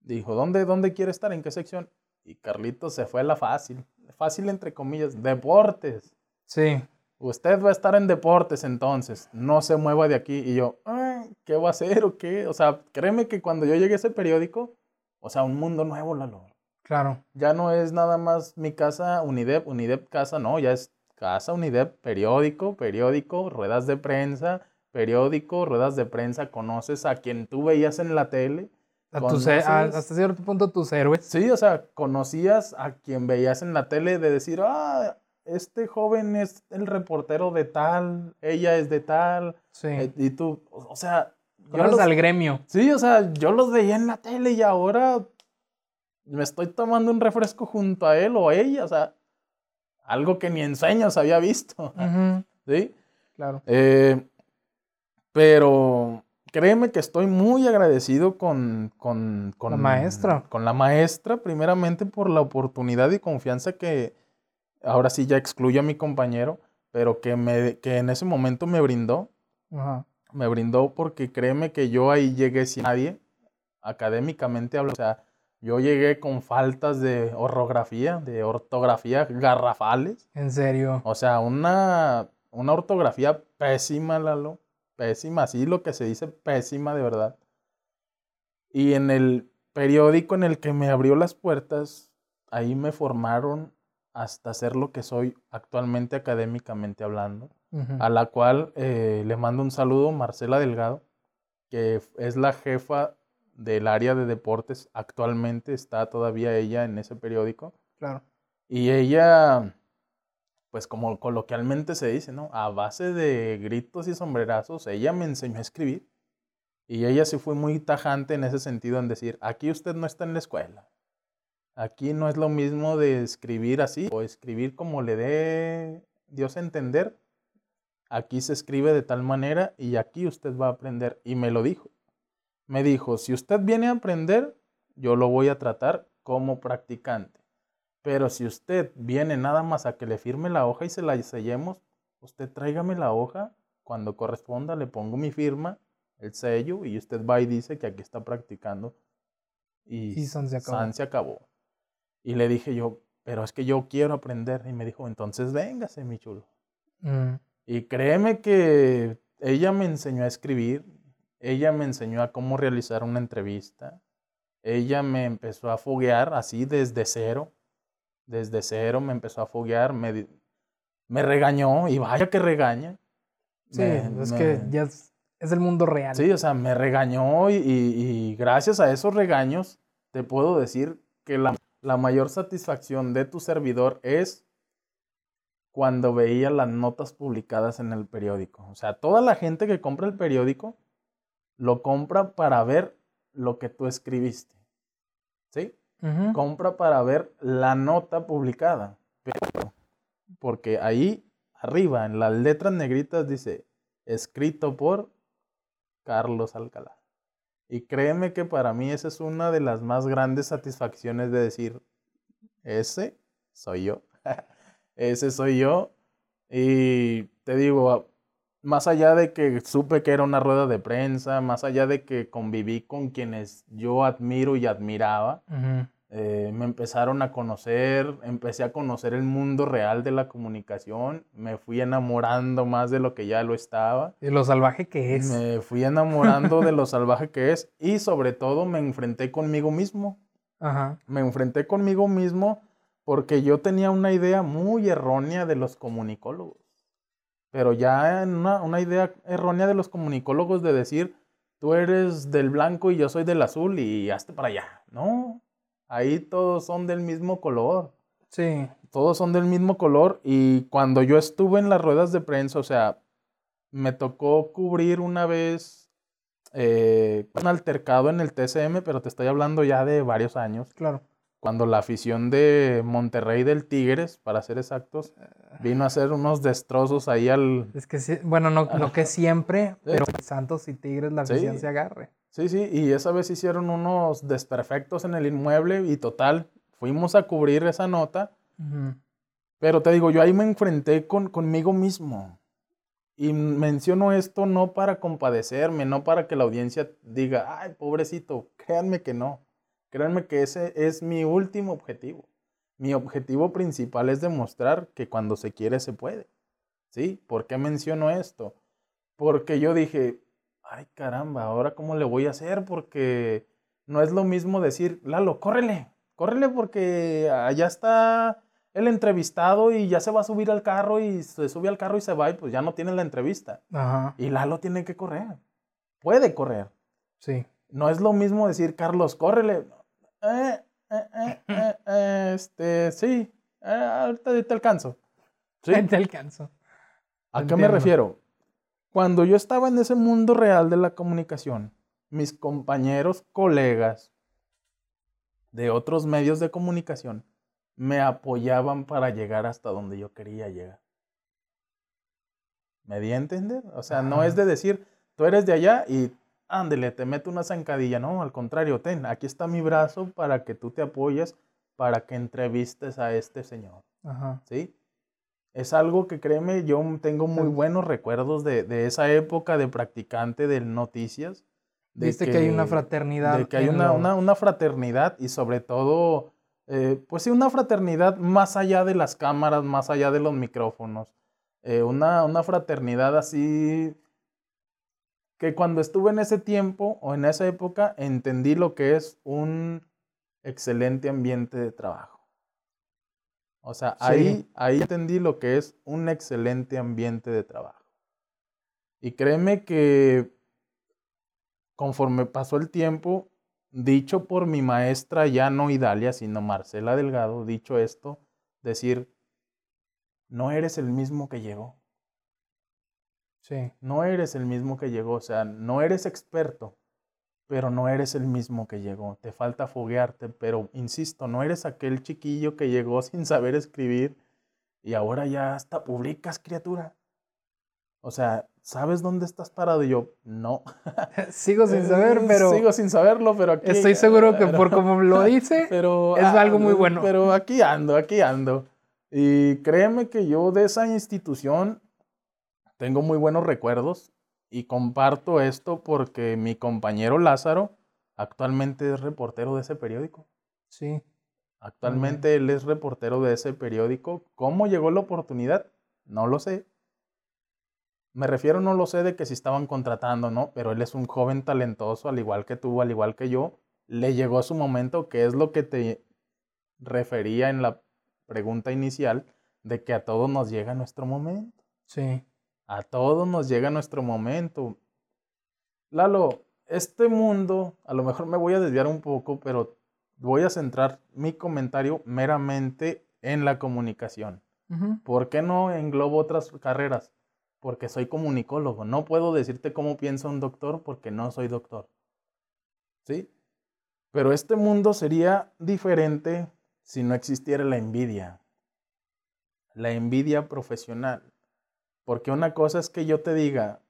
dijo, ¿dónde, dónde quiere estar? ¿En qué sección? Y Carlitos se fue a la fácil, fácil entre comillas, deportes. Sí, Usted va a estar en deportes entonces, no se mueva de aquí. Y yo, "Ay, ¿qué va a hacer o qué? O sea, créeme que cuando yo llegué a ese periódico, o sea, un mundo nuevo, Lalo. claro. Ya no es nada más mi casa, Unidep, Unidep casa, no, ya es casa, Unidep, periódico, periódico, ruedas de prensa, periódico, ruedas de prensa, conoces a quien tú veías en la tele. A a- conoces- hasta cierto punto tus héroes. Sí, o sea, conocías a quien veías en la tele de decir, ah, este joven es el reportero de tal, ella es de tal, Sí. eh, y tú, o sea, yo los- al gremio. sí, o sea, yo los veía en la tele y ahora me estoy tomando un refresco junto a él o a ella, o sea, algo que ni en sueños había visto, [LAUGHS] ¿sí? Claro. Eh, pero créeme que estoy muy agradecido con, con, con La maestra. Con la maestra, primeramente por la oportunidad y confianza que ahora sí ya excluyo a mi compañero, pero que, me, que en ese momento me brindó. Ajá. Me brindó porque créeme que yo ahí llegué sin nadie, académicamente hablo. O sea, yo llegué con faltas de ortografía, de ortografía garrafales. En serio. O sea, una, una ortografía pésima, Lalo. Pésima, así lo que se dice pésima de verdad. Y en el periódico en el que me abrió las puertas, ahí me formaron hasta ser lo que soy actualmente académicamente hablando, A la cual eh, le mando un saludo, Marcela Delgado, que es la jefa del área de deportes actualmente, está todavía ella en ese periódico. Claro. Y ella, pues como coloquialmente se dice, ¿no? A base de gritos y sombrerazos, ella me enseñó a escribir. Y ella sí fue muy tajante en ese sentido, en decir, aquí usted no está en la escuela. Aquí no es lo mismo de escribir así o escribir como le dé Dios a entender. Aquí se escribe de tal manera y aquí usted va a aprender. Y me lo dijo. Me dijo, si usted viene a aprender, yo lo voy a tratar como practicante. Pero si usted viene nada más a que le firme la hoja y se la sellemos, usted tráigame la hoja, cuando corresponda le pongo mi firma, el sello, y usted va y dice que aquí está practicando. Y, Y san se acabó. san se acabó. Y le dije yo, pero es que yo quiero aprender. Y me dijo, entonces véngase, mi chulo. Mm, Y créeme que ella me enseñó a escribir, ella me enseñó a cómo realizar una entrevista, ella me empezó a foguear así desde cero, desde cero me empezó a foguear, me, regañó y vaya que regaña. Sí, Me- es me- que ya es, es el mundo real. Sí, o sea, me regañó y, y- y gracias a esos regaños te puedo decir que la, la mayor satisfacción de tu servidor es cuando veía las notas publicadas en el periódico. O sea, toda la gente que compra el periódico lo compra para ver lo que tú escribiste. ¿Sí? Ujú. compra para ver la nota publicada. Pero, porque ahí arriba, en las letras negritas, dice, escrito por Carlos Alcalá. Y créeme que para mí esa es una de las más grandes satisfacciones de decir, ese soy yo. [LAUGHS] ese soy yo. Y te digo, más allá de que supe que era una rueda de prensa, más allá de que conviví con quienes yo admiro y admiraba, eh, me empezaron a conocer, empecé a conocer el mundo real de la comunicación, me fui enamorando más de lo que ya lo estaba, Y lo salvaje que es. me fui enamorando de lo salvaje que es y sobre todo me enfrenté conmigo mismo, [LAUGHS] Ajá. me enfrenté conmigo mismo porque yo tenía una idea muy errónea de los comunicólogos, pero ya en una, una idea errónea de los comunicólogos de decir, tú eres del blanco y yo soy del azul y hazte para allá, no, ahí todos son del mismo color Sí. todos son del mismo color y cuando yo estuve en las ruedas de prensa, o sea, me tocó cubrir una vez eh, un altercado en el TCM, pero te estoy hablando ya de varios años, Claro. Cuando la afición de Monterrey del Tigres, para ser exactos, vino a hacer unos destrozos ahí al... Es que sí, bueno, no, no que [LAUGHS] siempre, Sí. pero Santos y Tigres la Sí. afición se agarre. Sí, sí, y esa vez hicieron unos desperfectos en el inmueble y total, fuimos a cubrir esa nota. Ujú. Pero te digo, yo ahí me enfrenté con, conmigo mismo. Y menciono esto no para compadecerme, no para que la audiencia diga, ay, pobrecito, créanme que no. Créanme que ese es mi último objetivo. Mi objetivo principal es demostrar que cuando se quiere se puede. ¿Sí? ¿Por qué menciono esto? Porque yo dije, ay caramba, ahora cómo le voy a hacer porque no es lo mismo decir, Lalo, córrele, córrele porque allá está el entrevistado y ya se va a subir al carro y se sube al carro y se va y pues ya no tiene la entrevista. Ajá. Y Lalo tiene que correr, puede correr. Sí. No es lo mismo decir, Carlos, córrele. Eh, eh, eh, eh, eh, este, sí, eh, ahorita te alcanzo. ¿Sí? Te alcanzo. ¿A qué me refiero? Cuando yo estaba en ese mundo real de la comunicación, mis compañeros, colegas de otros medios de comunicación me apoyaban para llegar hasta donde yo quería llegar. ¿Me di a entender? O sea, no es de decir, tú eres de allá y ándele, te meto una zancadilla. No, al contrario, ten, aquí está mi brazo para que tú te apoyes, para que entrevistes a este señor. Ajá. ¿sí? Es algo que créeme, yo tengo muy buenos recuerdos de, de esa época de practicante de noticias. de Viste que, hay una fraternidad. De que hay una, lo- una, una fraternidad y sobre todo, eh, pues sí, una fraternidad más allá de las cámaras, más allá de los micrófonos. Eh, una, una fraternidad así que cuando estuve en ese tiempo o en esa época entendí lo que es un excelente ambiente de trabajo. O sea, Sí. ahí, ahí entendí lo que es un excelente ambiente de trabajo. Y créeme que conforme pasó el tiempo, dicho por mi maestra, ya no Idalia, sino Marcela Delgado, dicho esto, decir, no eres el mismo que llegó, Sí. no eres el mismo que llegó, o sea, no eres experto, pero no eres el mismo que llegó, te falta foguearte, pero insisto, no eres aquel chiquillo que llegó [LAUGHS] sin saber escribir y ahora ya hasta publicas, criatura. O sea, ¿sabes dónde estás parado? Y yo, no. [LAUGHS] Sigo sin [LAUGHS] saber, Eh, pero Sigo sin saberlo, pero aquí... estoy seguro que pero- por como lo dice, pero, es algo muy bueno. Pero aquí ando, aquí ando. Y créeme que yo de esa institución tengo muy buenos recuerdos y comparto esto porque mi compañero Lázaro actualmente es reportero de ese periódico. sí. Actualmente él es reportero de ese periódico. ¿Cómo llegó la oportunidad? No lo sé. Me refiero, no lo sé de que si estaban contratando, ¿no? Pero él es un joven talentoso, al igual que tú, al igual que yo. Le llegó su momento, que es lo que te refería en la pregunta inicial, de que a todos nos llega nuestro momento. Sí. A todos nos llega nuestro momento. Lalo, este mundo, a lo mejor me voy a desviar un poco, pero voy a centrar mi comentario meramente en la comunicación. ¿Por qué no englobo otras carreras? Porque soy comunicólogo. No puedo decirte cómo piensa un doctor porque no soy doctor. ¿Sí? Pero este mundo sería diferente si no existiera la envidia. La envidia profesional. Porque una cosa es que yo te diga,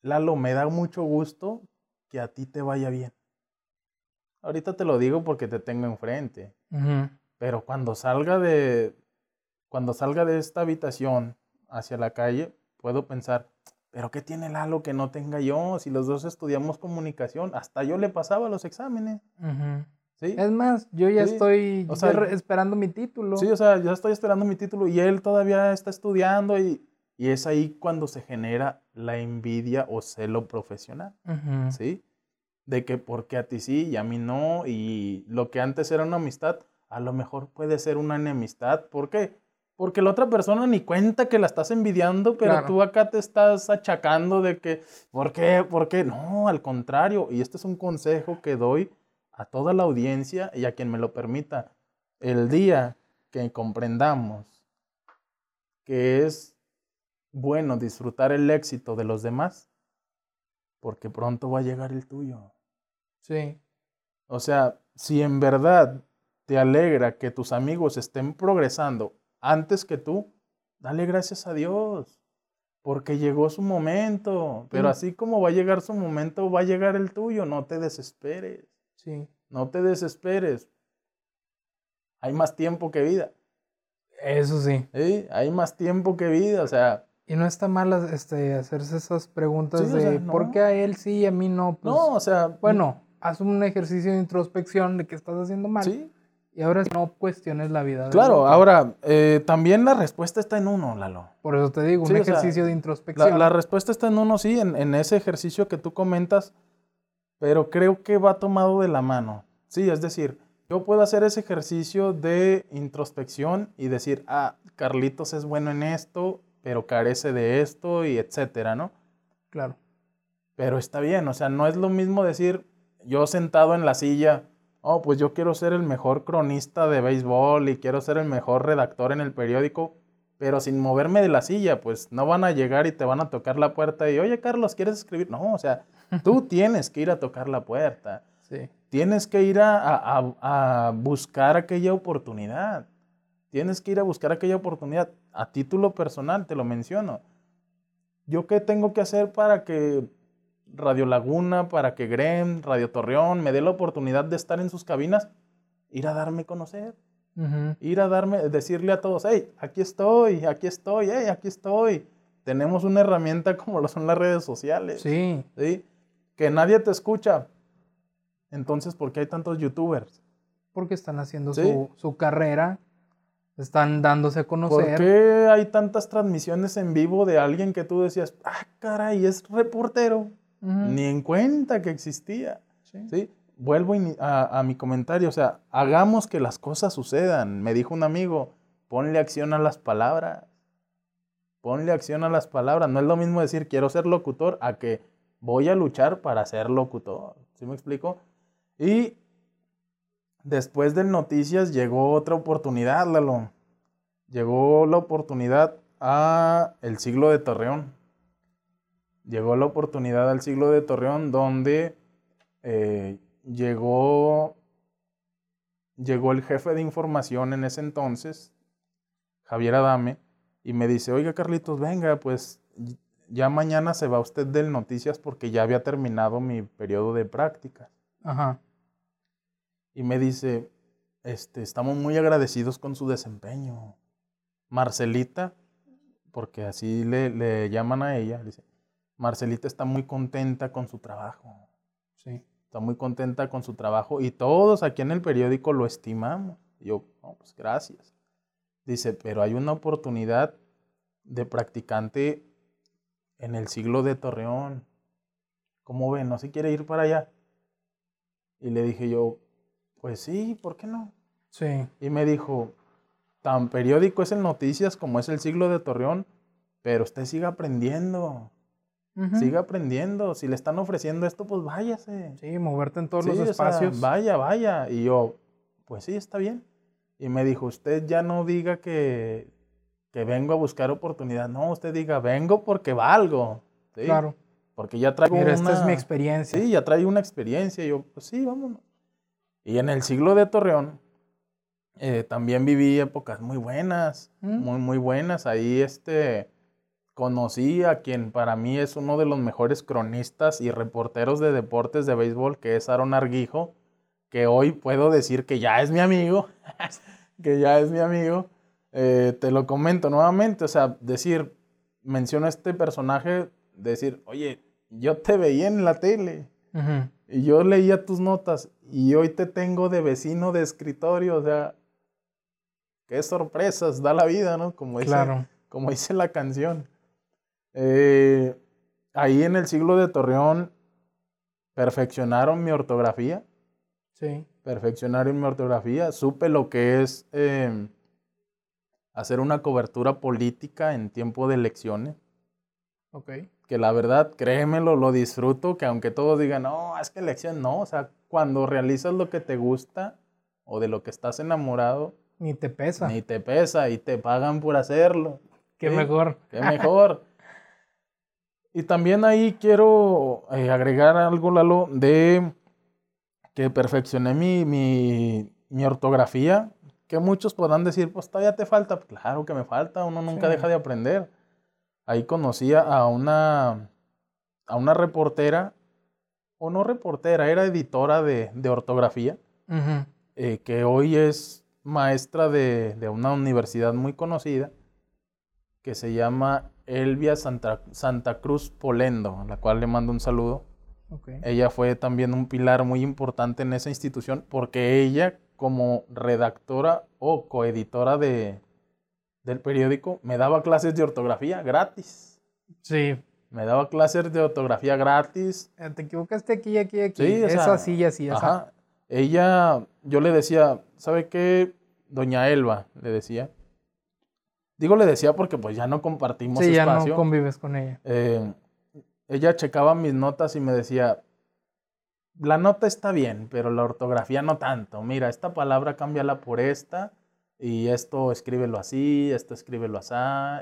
Lalo, me da mucho gusto que a ti te vaya bien. Ahorita te lo digo porque te tengo enfrente. Pero cuando salga de cuando salga de esta habitación hacia la calle, puedo pensar, pero ¿qué tiene Lalo que no tenga yo? Si los dos estudiamos comunicación, hasta yo le pasaba los exámenes. ¿sí? Es más, yo ya Sí, estoy o sea, esperando mi título. Sí, o sea, yo estoy esperando mi título y él todavía está estudiando y, y es ahí cuando se genera la envidia o celo profesional. ¿sí? De que porque a ti sí y a mí no y lo que antes era una amistad, a lo mejor puede ser una enemistad. ¿Por qué? Porque la otra persona ni cuenta que la estás envidiando, pero Claro. tú acá te estás achacando de que, ¿por qué? ¿Por qué? No, al contrario. Y este es un consejo que doy a toda la audiencia y a quien me lo permita. El día que comprendamos que es bueno disfrutar el éxito de los demás, porque pronto va a llegar el tuyo. Sí. O sea, si en verdad te alegra que tus amigos estén progresando antes que tú, dale gracias a Dios, porque llegó su momento. Pero Mm. así como va a llegar su momento, va a llegar el tuyo. No te desesperes, Sí. no te desesperes. Hay más tiempo que vida. Eso sí. ¿sí? Hay más tiempo que vida. O sea, Y no está mal este, hacerse esas preguntas Sí, o de sea, por no. qué a él sí y a mí no. Pues, no, o sea. Bueno, haz un ejercicio de introspección de que estás haciendo mal. Sí, Y ahora no cuestiones la vida. claro. otro. Ahora, eh, también la respuesta está en uno, Lalo. Por eso te digo, Sí, un o sea, ejercicio de introspección. La, la respuesta está en uno, sí, en, en ese ejercicio que tú comentas, pero creo que va tomado de la mano. Sí, es decir, yo puedo hacer ese ejercicio de introspección y decir, ah, Carlitos es bueno en esto, pero carece de esto y etcétera, ¿no? Claro. Pero está bien, o sea, no es lo mismo decir, yo sentado en la silla, oh, pues yo quiero ser el mejor cronista de béisbol y quiero ser el mejor redactor en el periódico, pero sin moverme de la silla, pues no van a llegar y te van a tocar la puerta y, oye, Carlos, ¿quieres escribir? No, o sea, [LAUGHS] tú tienes que ir a tocar la puerta. Sí. Tienes que ir a, a, a, buscar aquella oportunidad. Tienes que ir a buscar aquella oportunidad. A título personal, te lo menciono. ¿Yo qué tengo que hacer para que Radio Laguna, para que Grem, Radio Torreón me dé la oportunidad de estar en sus cabinas? Ir a darme a conocer. Ir a darme, decirle a todos, hey, aquí estoy, aquí estoy, hey, aquí estoy. Tenemos una herramienta [LAUGHS] como lo son las redes sociales. Sí. ¿sí? Que nadie te escucha. Entonces, ¿por qué hay tantos youtubers? Porque están haciendo su, su, carrera, están dándose a conocer. ¿Por qué hay tantas transmisiones en vivo de alguien que tú decías, ah, caray, es reportero? Ni en cuenta que existía. ¿sí? ¿sí? vuelvo a, mi comentario, o sea, hagamos que las cosas sucedan. Me dijo un amigo, ponle acción a las palabras. Ponle acción a las palabras. No es lo mismo decir quiero ser locutor a que voy a luchar para ser locutor. ¿Sí me explico? Y después de noticias llegó otra oportunidad, Lalo. Llegó la oportunidad a el siglo de Torreón. Llegó la oportunidad al siglo de Torreón donde eh, llegó, llegó el jefe de información en ese entonces, Javier Adame, y me dice, oiga Carlitos, venga, pues ya mañana se va usted del Noticias porque ya había terminado mi periodo de prácticas. Ajá. Y me dice, este, estamos muy agradecidos con su desempeño. Marcelita, porque así le, le llaman a ella, dice, Marcelita está muy contenta con su trabajo. Sí está muy contenta con su trabajo y todos aquí en el periódico lo estimamos. yo, pues gracias. Dice, pero hay una oportunidad de practicante en el siglo de Torreón. ¿Cómo ven? ¿No se quiere ir para allá? Y le dije yo, pues sí, ¿por qué no? Sí. Y me dijo, tan periódico es el Noticias como es el siglo de Torreón, pero usted sigue aprendiendo. Siga aprendiendo. Si le están ofreciendo esto, pues váyase. Sí, moverte en todos los espacios. vaya, vaya. Y yo, pues sí, está bien. Y me dijo, usted ya no diga que, que vengo a buscar oportunidad. No, usted diga, vengo porque valgo. Claro. Porque ya traigo Mira, esta es mi experiencia. Sí, ya traigo una experiencia. Y yo, pues sí, vámonos. Y en el siglo de Torreón, eh, también viví épocas muy buenas, mm. muy, muy buenas. Ahí, este conocí a quien para mí es uno de los mejores cronistas y reporteros de deportes de béisbol, que es Aaron Arguijo, que hoy puedo decir que ya es mi amigo, [LAUGHS] que ya es mi amigo. Eh, te lo comento nuevamente, o sea, decir, menciono a este personaje, decir, oye, yo te veía en la tele y yo leía tus notas y hoy te tengo de vecino de escritorio, o sea, qué sorpresas da la vida, ¿no? Como dice, como dice la canción. Eh, ahí en el siglo de Torreón perfeccionaron mi ortografía. Sí. Perfeccionaron mi ortografía. Supe lo que es em, hacer una cobertura política en tiempo de elecciones. Ok. Que la verdad, créemelo, lo disfruto, que aunque todos digan, no, es que elección no, o sea, cuando realizas lo que te gusta o de lo que estás enamorado. Ni te pesa. Ni te pesa y te pagan por hacerlo. Qué mejor. Qué mejor. Y también ahí quiero eh, agregar algo, Lalo, de que perfeccioné mi, mi, ortografía, que muchos podrán decir, pues todavía te falta. Claro que me falta, uno nunca deja de aprender. Ahí conocí a una, a una reportera, o no reportera, era editora de, ortografía, eh, que hoy es maestra de, de una universidad muy conocida, que se llama Elvia Santa, Santa Cruz Polendo, a la cual le mando un saludo. Ella fue también un pilar muy importante en esa institución porque ella, como redactora o coeditora de, del periódico, me daba clases de ortografía gratis. Sí. Me daba clases de ortografía gratis. Eh, te equivocaste aquí, aquí, aquí. Sí, Eso así y así. Ajá. Ella, yo le decía, ¿sabe qué? Doña Elba, le decía, Digo, le decía porque pues ya no compartimos sí, ya no convives con ella. Eh, ella checaba mis notas y me decía, la nota está bien, pero la ortografía no tanto. Mira, esta palabra cámbiala por esta y esto escríbelo así, esto escríbelo así,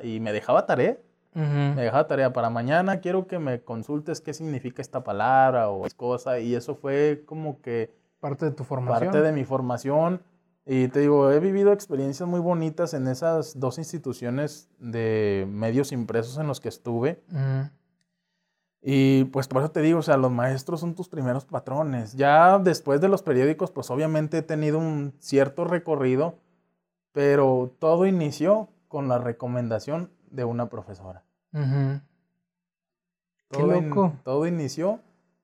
y me dejaba tarea. Me dejaba tarea para mañana, quiero que me consultes qué significa esta palabra o es cosa, y eso fue como que... Parte de tu formación. Parte de mi formación. Y te digo, he vivido experiencias muy bonitas en esas dos instituciones de medios impresos en los que estuve. Y pues por eso te digo, o sea, los maestros son tus primeros patrones. Ya después de los periódicos, pues obviamente he tenido un cierto recorrido, pero todo inició con la recomendación de una profesora. Qué loco. todo inició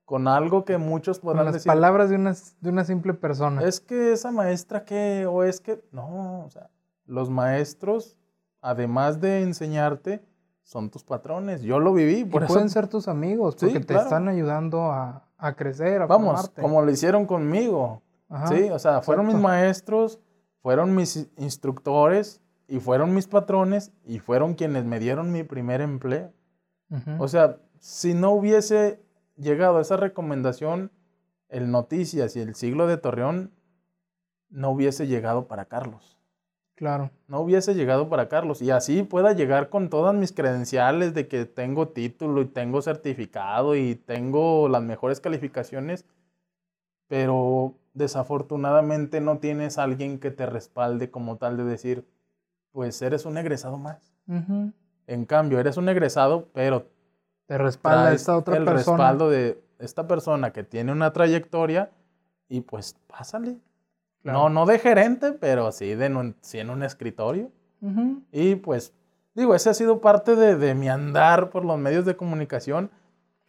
con algo que muchos podrán con las palabras de una, de una simple persona. Es que esa maestra que, o es que, no, o sea, los maestros, además de enseñarte, son tus patrones. Yo lo viví. Por pueden ser tus amigos, porque te están ayudando a, a crecer, a Vamos, como lo hicieron conmigo. sí, o sea, fueron mis maestros, fueron mis instructores y fueron mis patrones y fueron quienes me dieron mi primer empleo. O sea, si no hubiese llegado a esa recomendación, el Noticias y el siglo de Torreón no hubiese llegado para Carlos. Claro. No hubiese llegado para Carlos. Y así pueda llegar con todas mis credenciales de que tengo título y tengo certificado y tengo las mejores calificaciones, pero desafortunadamente no tienes alguien que te respalde como tal de decir, pues eres un egresado más. En cambio, eres un egresado, pero te respalda esta otra el respaldo de esta persona que tiene una trayectoria y pues pásale. No, no de gerente, pero sí, de, en un escritorio. Y pues, digo, ese ha sido parte de, mi andar por los medios de comunicación,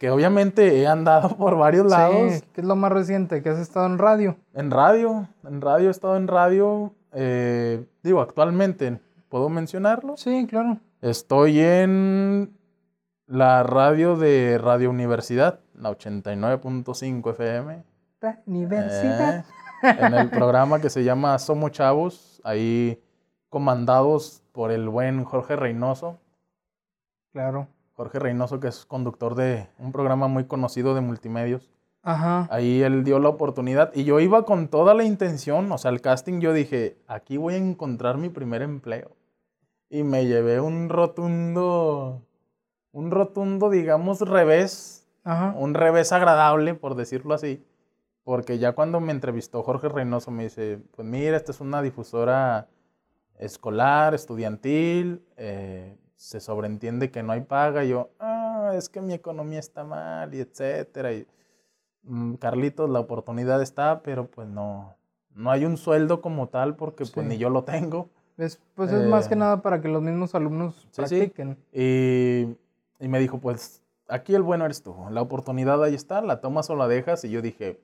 que obviamente he andado [LAUGHS] por varios lados. Sí, ¿qué es lo más reciente? ¿Que has estado en radio? En radio, en radio he estado en radio. Eh, digo, actualmente, ¿puedo mencionarlo? Sí, claro. Estoy en la radio de Radio Universidad, la 89.5 FM. Universidad. Eh, en el programa que se llama Somos Chavos, ahí comandados por el buen Jorge Reynoso. Claro. Jorge Reynoso, que es conductor de un programa muy conocido de multimedios. Ajá. Ahí él dio la oportunidad y yo iba con toda la intención, o sea, el casting yo dije, aquí voy a encontrar mi primer empleo. Y me llevé un rotundo, un rotundo, digamos, revés, Ajá. un revés agradable, por decirlo así. Porque ya cuando me entrevistó Jorge Reynoso me dice, pues mira, esta es una difusora escolar, estudiantil, eh, se sobreentiende que no hay paga. Y yo, ah, es que mi economía está mal y etcétera. Y, mm, Carlitos, la oportunidad está, pero pues no, no hay un sueldo como tal porque pues ni yo lo tengo. Es, pues es más que eh, nada para que los mismos alumnos practiquen. Y, y me dijo, pues aquí el bueno eres tú, la oportunidad ahí está, la tomas o la dejas. Y yo dije,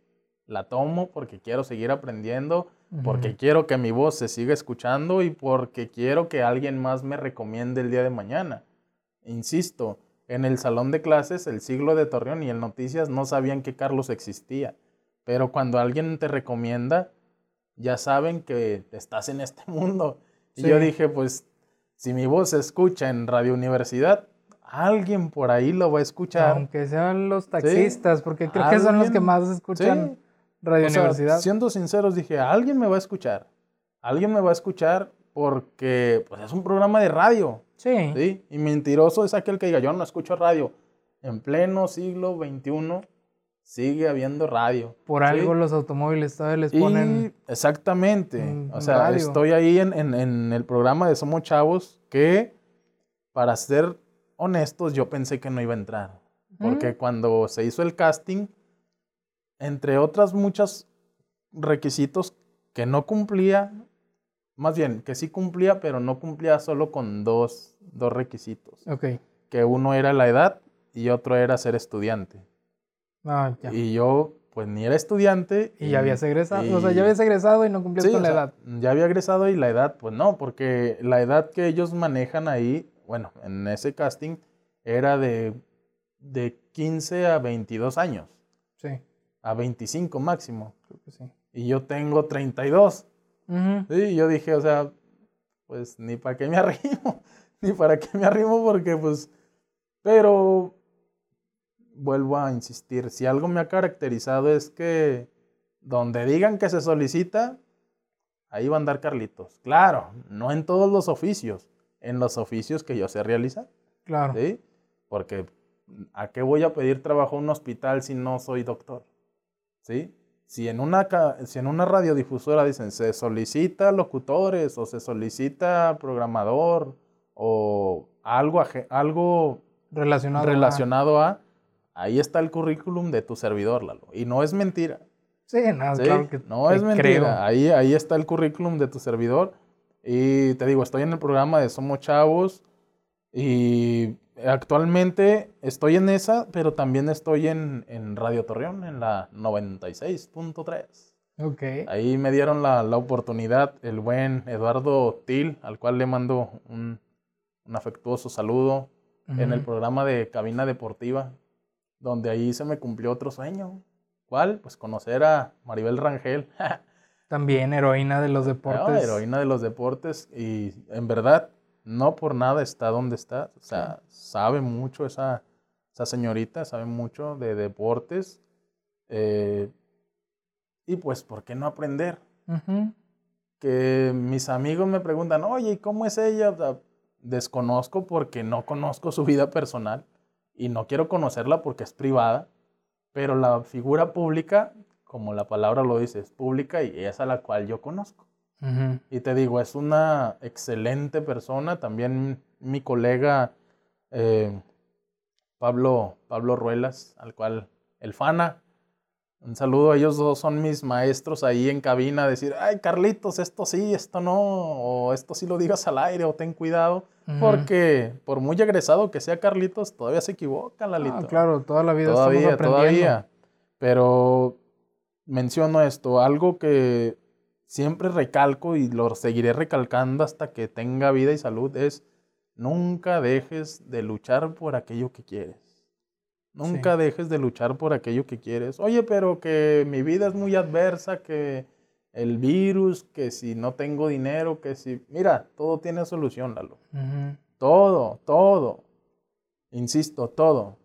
la tomo porque quiero seguir aprendiendo, porque quiero que mi voz se siga escuchando y porque quiero que alguien más me recomiende el día de mañana. Insisto, en el salón de clases, el siglo de Torreón y el Noticias no sabían que Carlos existía, pero cuando alguien te recomienda, ya saben que estás en este [LAUGHS] mundo. Y yo dije, pues, si mi voz se escucha en Radio Universidad, alguien por ahí lo va a escuchar. Aunque sean los taxistas, porque creo que son los que más escuchan. Radio Universidad. siendo sinceros, dije, alguien me va a escuchar. Alguien me va a escuchar porque pues, es un programa de radio. Sí. ¿sí? Y mentiroso es aquel que diga, yo no escucho radio. En pleno siglo XXI sigue habiendo radio. Por algo los automóviles todavía les ponen... exactamente. o sea, estoy ahí en, en, el programa de Somos Chavos que, para ser honestos, yo pensé que no iba a entrar. Porque cuando se hizo el casting, entre otras muchos requisitos que no cumplía, más bien que sí cumplía, pero no cumplía solo con dos, dos requisitos. Ok. Que uno era la edad y otro era ser estudiante. Ah, ya. Y yo, pues ni era estudiante. Y, ya habías egresado. O sea, ya habías egresado y no cumplías con la edad. Ya había egresado y la edad, pues no, porque la edad que ellos manejan ahí, bueno, en ese casting, era de, de 15 a 22 años. Sí a 25 máximo. Creo que sí. Y yo tengo 32. Sí, yo dije, o sea, pues ni para qué me arrimo, [LAUGHS] ni para qué me arrimo porque pues, pero vuelvo a insistir, si algo me ha caracterizado es que donde digan que se solicita, ahí va a andar Carlitos. Claro, no en todos los oficios, en los oficios que yo sé realizar. Claro. ¿Sí? Porque ¿a qué voy a pedir trabajo a un hospital si no soy doctor? ¿Sí? Si en una, si en una radiodifusora dicen se solicita locutores o se solicita programador o algo, algo Relacionado. a- relacionado a, ahí está el currículum de tu servidor, Lalo. Y no es mentira. Sí, no, ¿sí? claro que no es mentira. creo. Ahí, ahí está el currículum de tu servidor. Y te digo, estoy en el programa de Somos Chavos. Y actualmente estoy en esa, pero también estoy en, en Radio Torreón, en la 96.3. Ok. Ahí me dieron la, la oportunidad el buen Eduardo Til, al cual le mando un, un afectuoso saludo en el programa de Cabina Deportiva, donde ahí se me cumplió otro sueño. ¿Cuál? Pues conocer a Maribel Rangel, [LAUGHS] También heroína de los la deportes. heroína de los deportes, y en verdad, no por nada está donde está. O sea, sabe mucho esa, esa señorita, sabe mucho de deportes. eh, y pues, ¿por qué no aprender? Que mis amigos me preguntan, oye, ¿y cómo es ella? O sea, desconozco porque no conozco su vida personal y no quiero conocerla porque es privada, pero la figura pública, como la palabra lo dice, es pública y es a la cual yo conozco. Y te digo, es una excelente persona. También mi colega eh, Pablo, Pablo Ruelas, al cual el Fana. Un saludo, ellos dos son mis maestros ahí en cabina, decir, ay Carlitos, esto sí, esto no, o esto sí lo digas al aire, o ten cuidado, porque por muy egresado que sea Carlitos, todavía se equivoca, Lalito. Ah, claro, toda la vida Todavía, estamos aprendiendo. todavía. Pero menciono esto, algo que siempre recalco y lo seguiré recalcando hasta que tenga vida y salud es nunca dejes de luchar por aquello que quieres. Nunca dejes de luchar por aquello que quieres. Oye, pero que mi vida es muy adversa, que el virus, que si no tengo dinero, que si... Mira, todo tiene solución, Lalo. Todo, todo. Insisto, todo.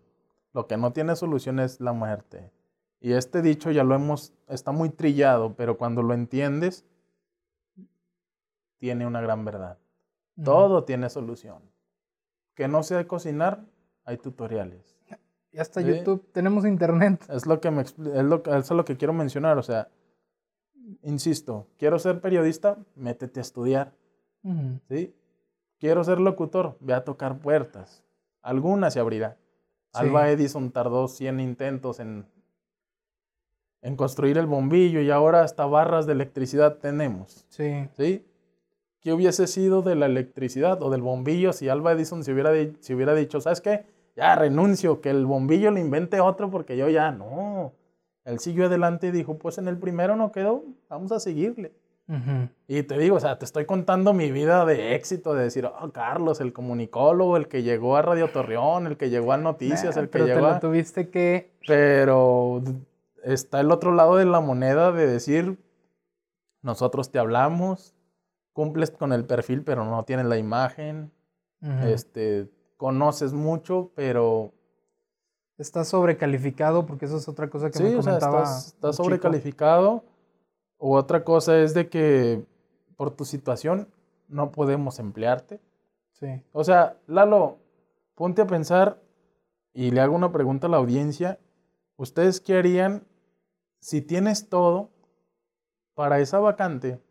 Lo que no tiene solución es la muerte. Y este dicho ya lo hemos, está muy trillado, pero cuando lo entiendes, tiene una gran verdad. Todo tiene solución. Que no sea cocinar, hay tutoriales. Y hasta Sí. YouTube tenemos internet. Es lo que me es lo, es lo que quiero mencionar. O sea, insisto, quiero ser periodista, métete a estudiar. ¿sí? Quiero ser locutor, ve a tocar puertas. Alguna se abrirá. Sí. Alba Edison tardó 100 intentos en, en construir el bombillo y ahora hasta barras de electricidad tenemos, Sí. ¿sí? ¿Qué hubiese sido de la electricidad o del bombillo si Alba Edison se hubiera, se hubiera dicho, ¿sabes qué? Ya renuncio, que el bombillo lo invente otro porque yo ya no. Él siguió adelante y dijo, pues en el primero no quedó, vamos a seguirle. Y te digo, o sea, te estoy contando mi vida de éxito, de decir, oh, Carlos, el comunicólogo, el que llegó a Radio Torreón, el que llegó a Noticias, Nah, el que pero te llegó lo a... tuviste que... Pero está el otro lado de la moneda de decir, nosotros te hablamos, cumples con el perfil, pero no tienes la imagen, este, conoces mucho, pero Estás sobrecalificado porque eso es otra cosa que sí, me o sea, comentaba. estás, estás un chico. sobrecalificado. O otra cosa es de que por tu situación no podemos emplearte. Sí. O sea, Lalo, ponte a pensar y le hago una pregunta a la audiencia. ¿Ustedes qué harían si tienes todo para esa vacante,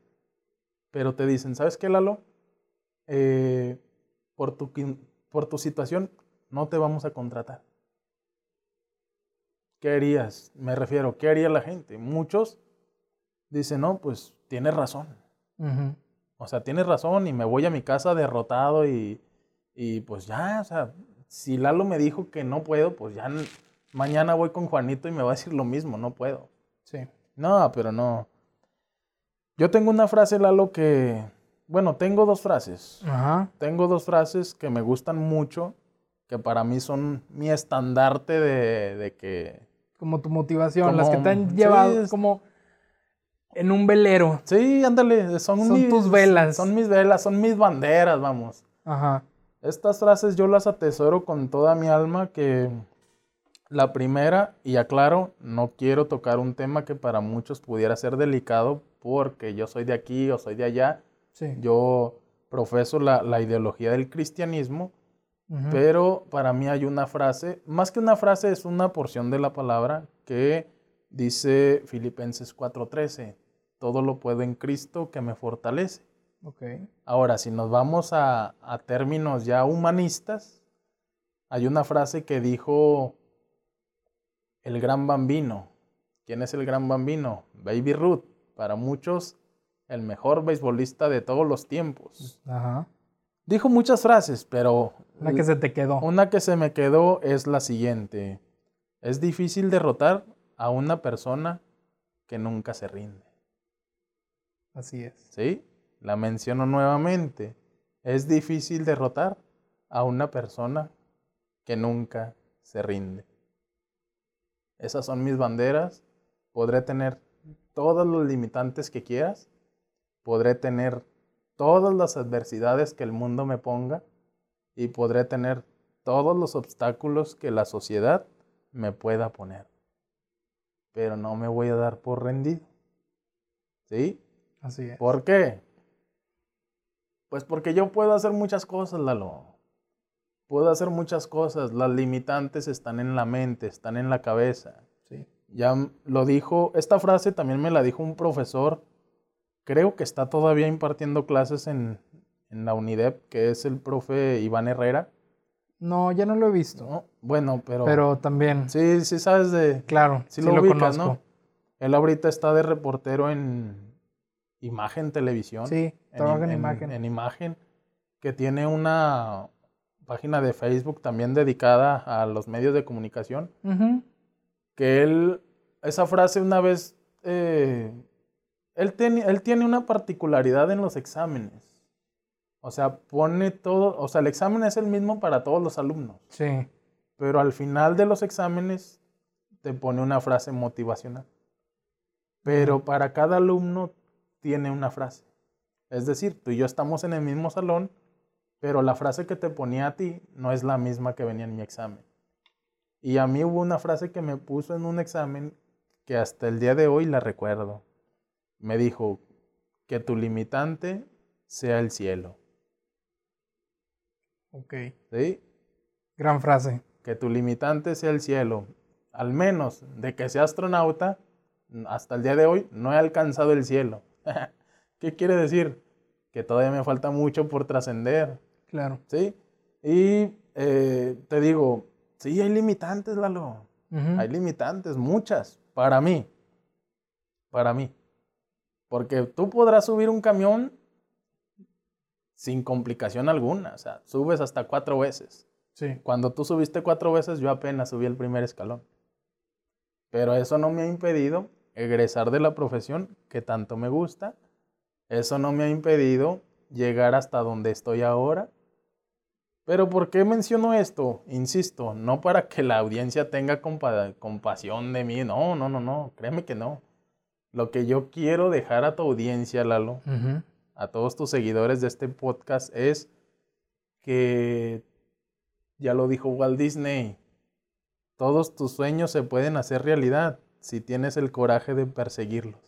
pero te dicen, ¿sabes qué, Lalo? Eh, por, tu, por tu situación no te vamos a contratar. ¿Qué harías? Me refiero, ¿qué haría la gente? Muchos dicen, no, pues tienes razón. O sea, tienes razón y me voy a mi casa derrotado y, y pues ya, o sea, si Lalo me dijo que no puedo, pues ya mañana voy con Juanito y me va a decir lo mismo, no puedo. Sí. No, pero no. Yo tengo una frase, Lalo, que, bueno, tengo dos frases. Ajá. Tengo dos frases que me gustan mucho, que para mí son mi estandarte de, de que... Como tu motivación, las que te han sí, llevado es- como en un velero. Sí, ándale, son, Son mis- tus velas. Son mis velas, son mis banderas, vamos. Ajá. Estas frases yo las atesoro con toda mi alma que La primera, y aclaro, no quiero tocar un tema que para muchos pudiera ser delicado porque yo soy de aquí o soy de allá. Sí. Yo profeso la, la ideología del cristianismo, pero para mí hay una frase, más que una frase, es una porción de la palabra que dice Filipenses 4:13, todo lo puedo en Cristo que me fortalece. Ahora, si nos vamos a, a términos ya humanistas, hay una frase que dijo el gran bambino. ¿Quién es el gran bambino? Baby Ruth. Para muchos, el mejor beisbolista de todos los tiempos. Ajá. Dijo muchas frases, pero La que se te quedó. una que se me quedó es la siguiente. Es difícil derrotar a una persona que nunca se rinde. Así es. ¿Sí? La menciono nuevamente. Es difícil derrotar a una persona que nunca se rinde. Esas son mis banderas. Podré tener todos los limitantes que quieras. Podré tener todas las adversidades que el mundo me ponga. Y podré tener todos los obstáculos que la sociedad me pueda poner. Pero no me voy a dar por rendido. ¿Sí? Así es. ¿Por qué? Pues porque yo puedo hacer muchas cosas, Lalo. Puedo hacer muchas cosas. Las limitantes están en la mente, están en la cabeza. Sí. Ya lo dijo, esta frase también me la dijo un profesor, creo que está todavía impartiendo clases en, en la UNIDEP, que es el profe Iván Herrera. No, ya no lo he visto. ¿no? Bueno, pero... Pero también, Sí, sí sabes de... claro, Sí sí, lo lo, ubicas, conozco. ¿no? Él ahorita está de reportero en Imagen Televisión. Sí, trabaja en, imagen. en imagen, que tiene una página de Facebook también dedicada a los medios de comunicación, que él, esa frase una vez, eh, él, tiene, él tiene una particularidad en los exámenes. O sea, pone todo, o sea, el examen es el mismo para todos los alumnos, Sí, pero al final de los exámenes te pone una frase motivacional. Pero para cada alumno tiene una frase. Es decir, tú y yo estamos en el mismo salón, pero la frase que te ponía a ti no es la misma que venía en mi examen. Y a mí hubo una frase que me puso en un examen que hasta el día de hoy la recuerdo. Me dijo, que tu limitante sea el cielo. ok. ¿Sí? Gran frase. Que tu limitante sea el cielo. Al menos de que sea astronauta, hasta el día de hoy no he alcanzado el cielo. [LAUGHS] ¿Qué quiere decir? Que todavía me falta mucho por trascender. Claro. ¿Sí? Y eh, te digo, sí, hay limitantes, Lalo. Ujú. Hay limitantes, muchas, para mí. Para mí. Porque tú podrás subir un camión sin complicación alguna. O sea, subes hasta cuatro veces. Sí, Cuando tú subiste cuatro veces, yo apenas subí el primer escalón. Pero eso no me ha impedido egresar de la profesión que tanto me gusta. Eso no me ha impedido llegar hasta donde estoy ahora. Pero ¿por qué menciono esto? Insisto, no para que la audiencia tenga compa- compasión de mí. No, no, no, no. Créeme que no. Lo que yo quiero dejar a tu audiencia, Lalo, a todos tus seguidores de este podcast es que, ya lo dijo Walt Disney, todos tus sueños se pueden hacer realidad si tienes el coraje de perseguirlos.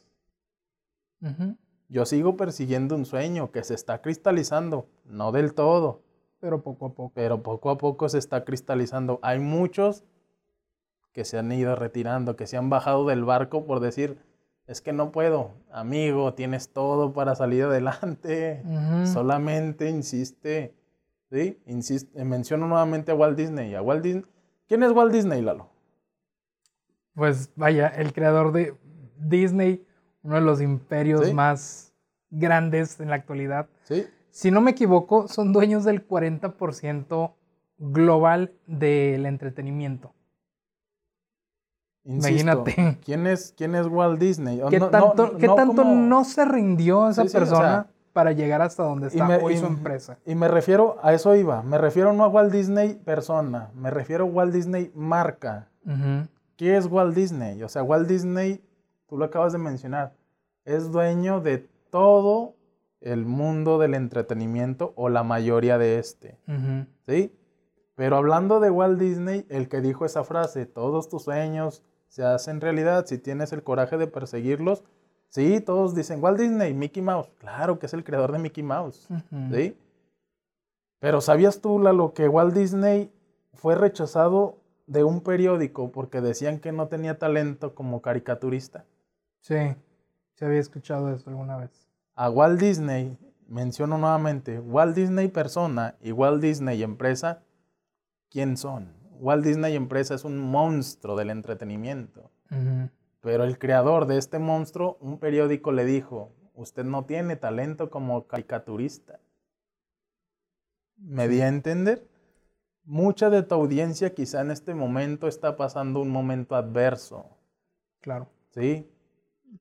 Yo sigo persiguiendo un sueño que se está cristalizando, no del todo, Pero poco a poco. pero poco a poco se está cristalizando. Hay muchos que se han ido retirando, que se han bajado del barco por decir, es que no puedo, amigo, tienes todo para salir adelante. Solamente insiste, ¿sí? Insiste, menciono nuevamente a Walt Disney. A Walt Disney. ¿Quién es Walt Disney, Lalo? Pues vaya, el creador de Disney, uno de los imperios Sí. más grandes en la actualidad. ¿Sí? Si no me equivoco, son dueños del 40% global del entretenimiento. Insisto, Imagínate. ¿Quién es, quién es Walt Disney? ¿Qué no- no- tanto, qué no tanto como- no se rindió esa Sí, sí, o persona sea, para llegar hasta donde está me- hoy y- su empresa? Y me refiero, a eso iba, me refiero no a Walt Disney persona, me refiero a Walt Disney marca. Ujú. ¿Qué es Walt Disney? O sea, Walt Disney, tú lo acabas de mencionar, es dueño de todo el mundo del entretenimiento o la mayoría de este. ¿Sí? Pero hablando de Walt Disney, el que dijo esa frase, todos tus sueños se hacen realidad si tienes el coraje de perseguirlos. Sí, todos dicen Walt Disney, Mickey Mouse. Claro que es el creador de Mickey Mouse. ¿Sí? Pero ¿sabías tú, Lalo, que Walt Disney fue rechazado de un periódico porque decían que no tenía talento como caricaturista? Sí, se había escuchado eso alguna vez. A Walt Disney, menciono nuevamente, Walt Disney persona y Walt Disney empresa, ¿quién son? Walt Disney empresa es un monstruo del entretenimiento. Pero el creador de este monstruo, un periódico le dijo, usted no tiene talento como caricaturista. ¿Me di a entender? Mucha de tu audiencia quizá en este momento está pasando un momento adverso, Claro. ¿sí?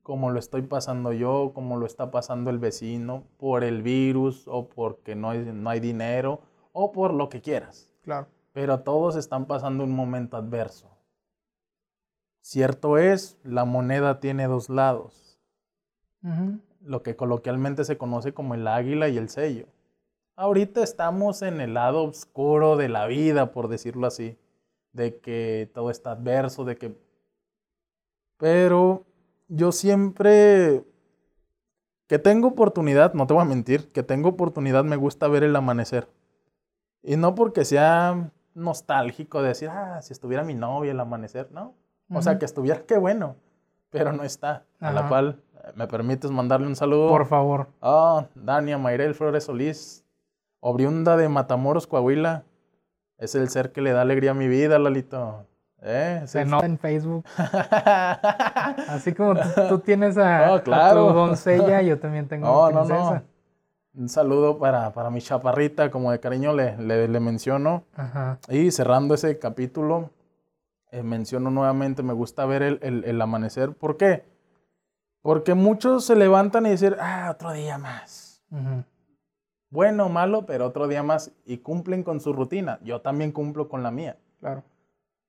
Como lo estoy pasando yo, como lo está pasando el vecino, por el virus o porque no hay, no hay dinero o por lo que quieras. Claro. Pero todos están pasando un momento adverso. Cierto es, la moneda tiene dos lados, Ujú. lo que coloquialmente se conoce como el águila y el sello. Ahorita estamos en el lado oscuro de la vida, por decirlo así, de que todo está adverso, de que... Pero yo siempre que tengo oportunidad, no te voy a mentir, que tengo oportunidad me gusta ver el amanecer. Y no porque sea nostálgico de decir, ah, si estuviera mi novia el amanecer, no. O sea, que estuviera, qué bueno, pero no está. A la cual, eh, ¿me permites mandarle un saludo? Por favor. Ah, Dania Mayrel Flores Solís, oriunda de Matamoros, Coahuila. Es el ser que le da alegría a mi vida, Lalito. ¿Eh? Se nota en Facebook. [LAUGHS] Así como tú, tienes a, No, a claro. tu doncella, yo también tengo No, una no, no. princesa. Un saludo para, para mi chaparrita, como de cariño le, le, le menciono. Ajá. Y cerrando ese capítulo, eh, menciono nuevamente, me gusta ver el, el- el amanecer. ¿Por qué? Porque muchos se levantan y dicen, ah, otro día más. Ujú. Bueno o malo, pero otro día más. Y cumplen con su rutina. Yo también cumplo con la mía. Claro.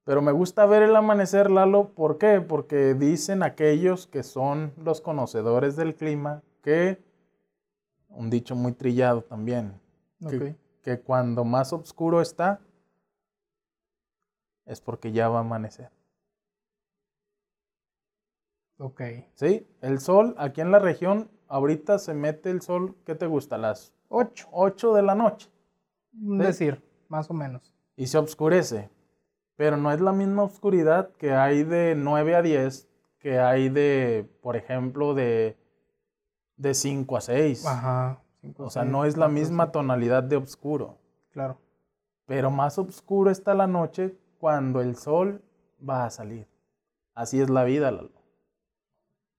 Pero me gusta ver el amanecer, Lalo. ¿Por qué? Porque dicen aquellos que son los conocedores del clima que, un dicho muy trillado también, que, cuando más oscuro está, es porque ya va a amanecer. Ok. ¿Sí? El sol, aquí en la región, ahorita se mete el sol, ¿qué te gusta? Las Ocho. 8 de la noche. Un decir, más o menos. y se oscurece. Pero no es la misma oscuridad que hay de 9 a 10, que hay de, por ejemplo, de, de 5 a 6. Ajá. O sea, no es la misma tonalidad de oscuro. Claro. Pero más oscuro está la noche cuando el sol va a salir. Así es la vida, Lalo.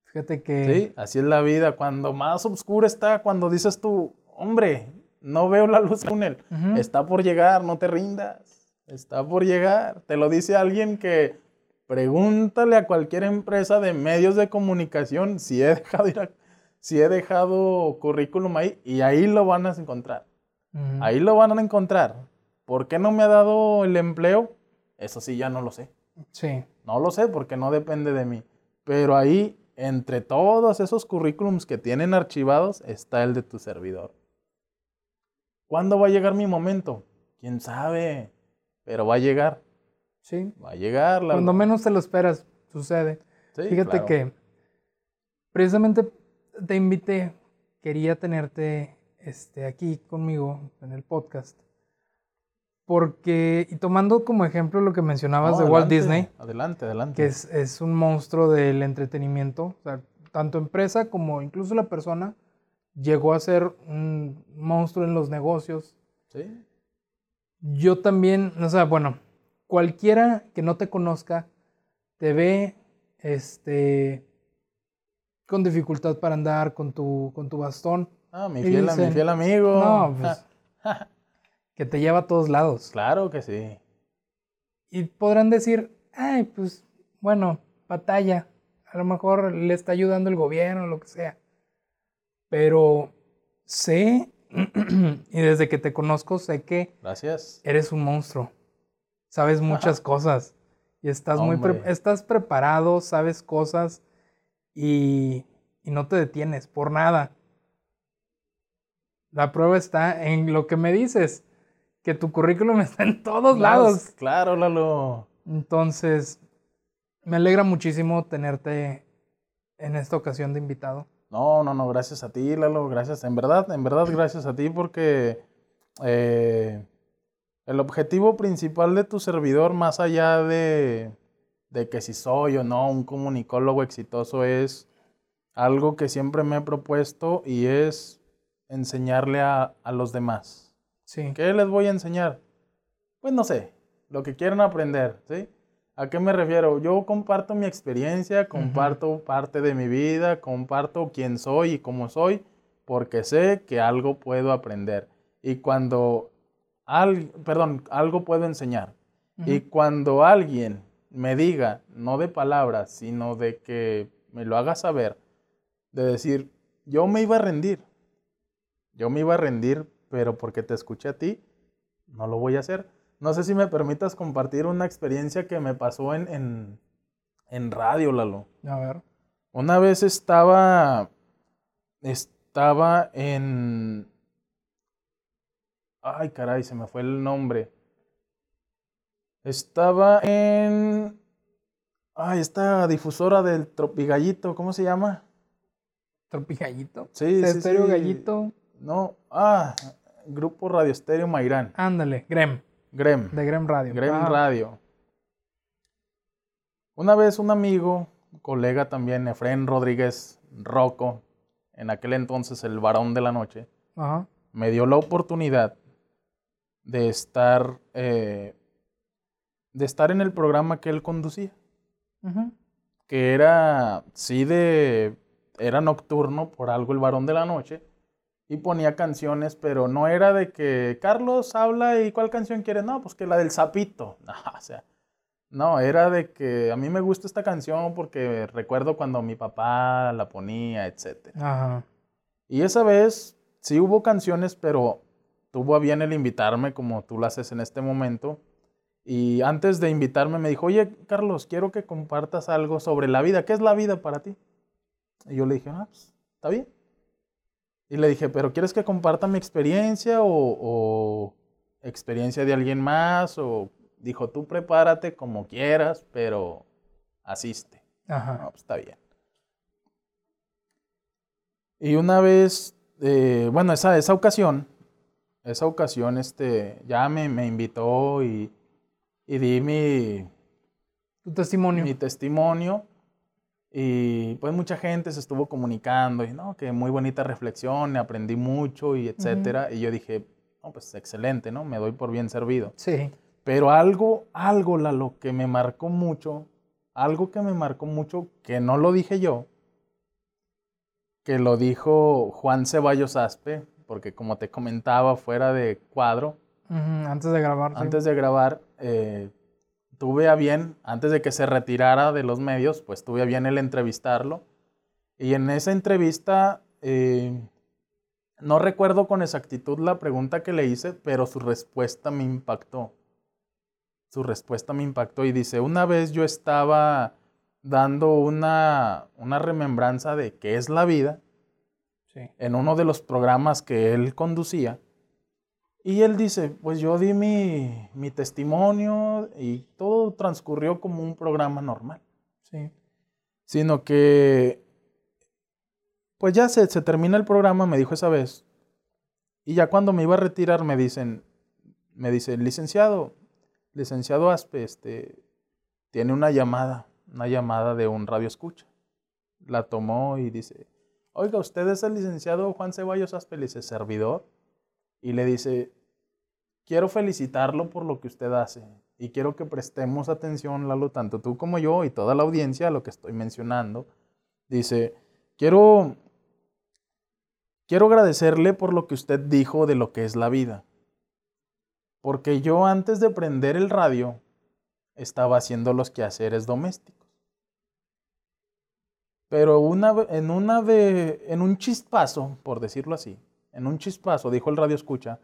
Fíjate que. Sí, así es la vida. Cuando más oscuro está, cuando dices tú, hombre, no veo la luz del túnel. Ujú. Está por llegar, no te rindas. Está por llegar. Te lo dice alguien que pregúntale a cualquier empresa de medios de comunicación si he dejado ir a- si he dejado currículum ahí y ahí lo van a encontrar. Ahí lo van a encontrar. ¿Por qué no me ha dado el empleo? Eso sí ya no lo sé. Sí. No lo sé porque no depende de mí. Pero ahí, entre todos esos currículums que tienen archivados, está el de tu servidor. ¿Cuándo va a llegar mi momento? ¿Quién sabe? Pero va a llegar. Sí. Va a llegar. la- Cuando menos te lo esperas, sucede. Sí, Fíjate claro. que precisamente te invité, quería tenerte este, aquí conmigo en el podcast. Porque, y tomando como ejemplo lo que mencionabas No, de Walt adelante, Disney, Adelante, adelante. que es, es un monstruo del entretenimiento, o sea, tanto empresa como incluso la persona llegó a ser un monstruo en los negocios. Sí, Yo también, o sea, bueno, cualquiera que no te conozca te ve este con dificultad para andar con tu con tu bastón. Ah, mi fiel, mi fiel amigo. No, pues [LAUGHS] que te lleva a todos lados. Claro que sí. Y podrán decir, "Ay, pues bueno, batalla, a lo mejor le está ayudando el gobierno, lo que sea." Pero sé [CLEARS THROAT] y desde que te conozco sé que Gracias. eres un monstruo. Sabes muchas cosas. Y estás muy pre- estás preparado, sabes cosas y, y no te detienes por nada. La prueba está en lo que me dices, que tu currículum [LAUGHS] está en todos lados. Claro, Lalo. Entonces, me alegra muchísimo tenerte en esta ocasión de invitado. No, no, no, gracias a ti, Lalo, gracias. En verdad, en verdad, gracias a ti porque eh, el objetivo principal de tu servidor, más allá de, de que si soy o no un comunicólogo exitoso, es algo que siempre me he propuesto y es enseñarle a, a los demás. Sí. ¿Qué les voy a enseñar? Pues no sé, lo que quieran aprender, ¿sí? ¿A qué me refiero? Yo comparto mi experiencia, comparto parte de mi vida, comparto quién soy y cómo soy, porque sé que algo puedo aprender. Y cuando, al, perdón, algo puedo enseñar. Y cuando alguien me diga, no de palabras, sino de que me lo haga saber, de decir, yo me iba a rendir, yo me iba a rendir, pero porque te escuché a ti, no lo voy a hacer. No sé si me permitas compartir una experiencia que me pasó en, en, en radio, Lalo. A ver. Una vez estaba, estaba en... Ay, caray, se me fue el nombre. Estaba en... Ay, esta difusora del Tropigallito, ¿cómo se llama? ¿Tropigallito? Sí, sí, Estéreo sí. Gallito. No, ah, Grupo Radio Estéreo Mairán. Ándale, Grem. Grem. De Grem Radio. Grem Ah, Radio. Una vez un amigo, colega también, Efren Rodríguez Rocco, en aquel entonces el varón de la noche, Ajá. me dio la oportunidad de estar, eh, de estar en el programa que él conducía, que era, sí, de, era nocturno, por algo el varón de la noche, y ponía canciones, pero no era de que Carlos habla y cuál canción quiere, no, pues que la del sapito, [LAUGHS] no, o sea, no, era de que a mí me gusta esta canción porque recuerdo cuando mi papá la ponía, etcétera. Ajá. Y esa vez sí hubo canciones, pero tuvo a bien el invitarme como tú lo haces en este momento. Y antes de invitarme me dijo, oye, Carlos, quiero que compartas algo sobre la vida. ¿Qué es la vida para ti? Y yo le dije, ah, pues, está bien. Y le dije, pero ¿quieres que comparta mi experiencia o, o experiencia de alguien más? O dijo, tú prepárate como quieras, pero asiste. Ajá. No, pues está bien. Y una vez, eh, bueno, esa, esa ocasión, esa ocasión, este, ya me, me invitó y, y di mi, Tu testimonio. mi testimonio. Y pues mucha gente se estuvo comunicando y no, que muy bonita reflexión, aprendí mucho y etcétera. Y yo dije, no, pues excelente, ¿no? Me doy por bien servido. Sí. Pero algo, algo, Lalo, que me marcó mucho, algo que me marcó mucho, que no lo dije yo, que lo dijo Juan Ceballos Aspe, porque como te comentaba fuera de cuadro, Antes de grabar. sí. antes de grabar, eh, tuve a bien, antes de que se retirara de los medios, pues tuve a bien el entrevistarlo. Y en esa entrevista, eh, no recuerdo con exactitud la pregunta que le hice, pero su respuesta me impactó. Su respuesta me impactó y dice, una vez yo estaba dando una, una remembranza de qué es la vida Sí. en uno de los programas que él conducía. Y él dice, pues yo di mi, testimonio y todo transcurrió como un programa normal. Sí. Sino que, pues ya se, se termina el programa, me dijo esa vez. Y ya cuando me iba a retirar me dicen, me dicen, licenciado, licenciado Aspe, este, tiene una llamada, una llamada de un radio escucha. La tomó y dice, oiga, usted es el licenciado Juan Ceballos Aspe, le dice, servidor. Y le dice, quiero felicitarlo por lo que usted hace y quiero que prestemos atención, Lalo, tanto tú como yo y toda la audiencia a lo que estoy mencionando. Dice, quiero, quiero agradecerle por lo que usted dijo de lo que es la vida. Porque yo antes de prender el radio estaba haciendo los quehaceres domésticos. Pero una, en, una de, en un chispazo, por decirlo así, en un chispazo, dijo el radio escucha,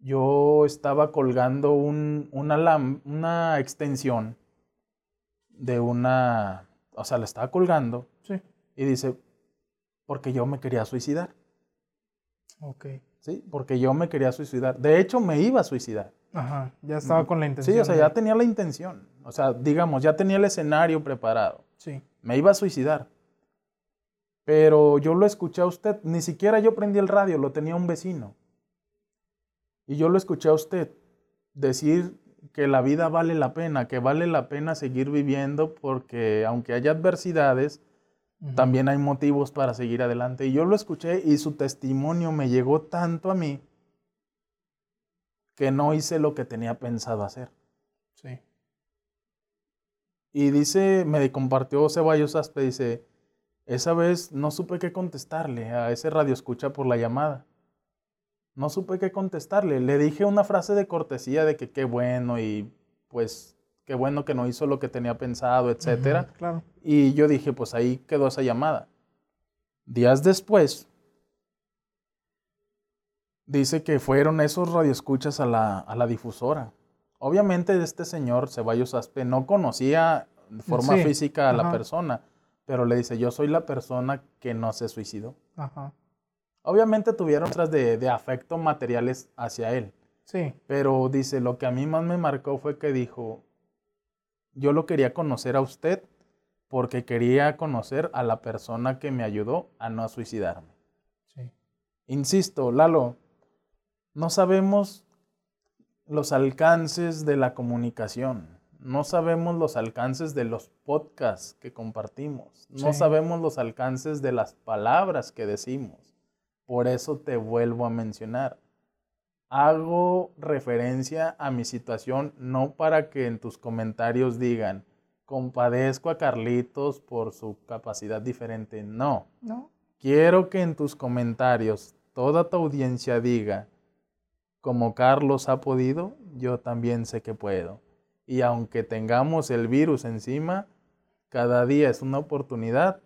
yo estaba colgando un, una, lam- una extensión de una, o sea, la estaba colgando Sí. y dice, porque yo me quería suicidar. Ok. Sí, porque yo me quería suicidar. De hecho, me iba a suicidar. Ajá, ya estaba con la intención. Sí, o sea, de- ya tenía la intención. O sea, digamos, ya tenía el escenario preparado. Sí, Me iba a suicidar. Pero yo lo escuché a usted. Ni siquiera yo prendí el radio, lo tenía un vecino. Y yo lo escuché a usted decir que la vida vale la pena, que vale la pena seguir viviendo porque aunque haya adversidades, también hay motivos para seguir adelante. Y yo lo escuché y su testimonio me llegó tanto a mí que no hice lo que tenía pensado hacer. Sí, Y dice, me compartió Ceballos Aspe, dice, esa vez no supe qué contestarle a ese radio escucha por la llamada. No supe qué contestarle. Le dije una frase de cortesía de que qué bueno y pues qué bueno que no hizo lo que tenía pensado, etcétera. Ujú, Claro. Y yo dije, pues ahí quedó esa llamada. Días después, dice que fueron esos radioescuchas a la, a la difusora. Obviamente este señor, Ceballos Aspe, no conocía de forma Sí, física a la persona, pero le dice, yo soy la persona que no se suicidó. Ajá. Obviamente tuvieron otras de, de afecto materiales hacia él, Sí, pero dice, lo que a mí más me marcó fue que dijo, yo lo quería conocer a usted porque quería conocer a la persona que me ayudó a no suicidarme. sí. Insisto, Lalo, no sabemos los alcances de la comunicación, no sabemos los alcances de los podcasts que compartimos, no Sí. sabemos los alcances de las palabras que decimos. Por eso te vuelvo a mencionar. Hago referencia a mi situación no para que en tus comentarios digan, compadezco a Carlitos por su capacidad diferente. No. ¿No? Quiero que en tus comentarios toda tu audiencia diga, como Carlos ha podido, yo también sé que puedo. Y aunque tengamos el virus encima, cada día es una oportunidad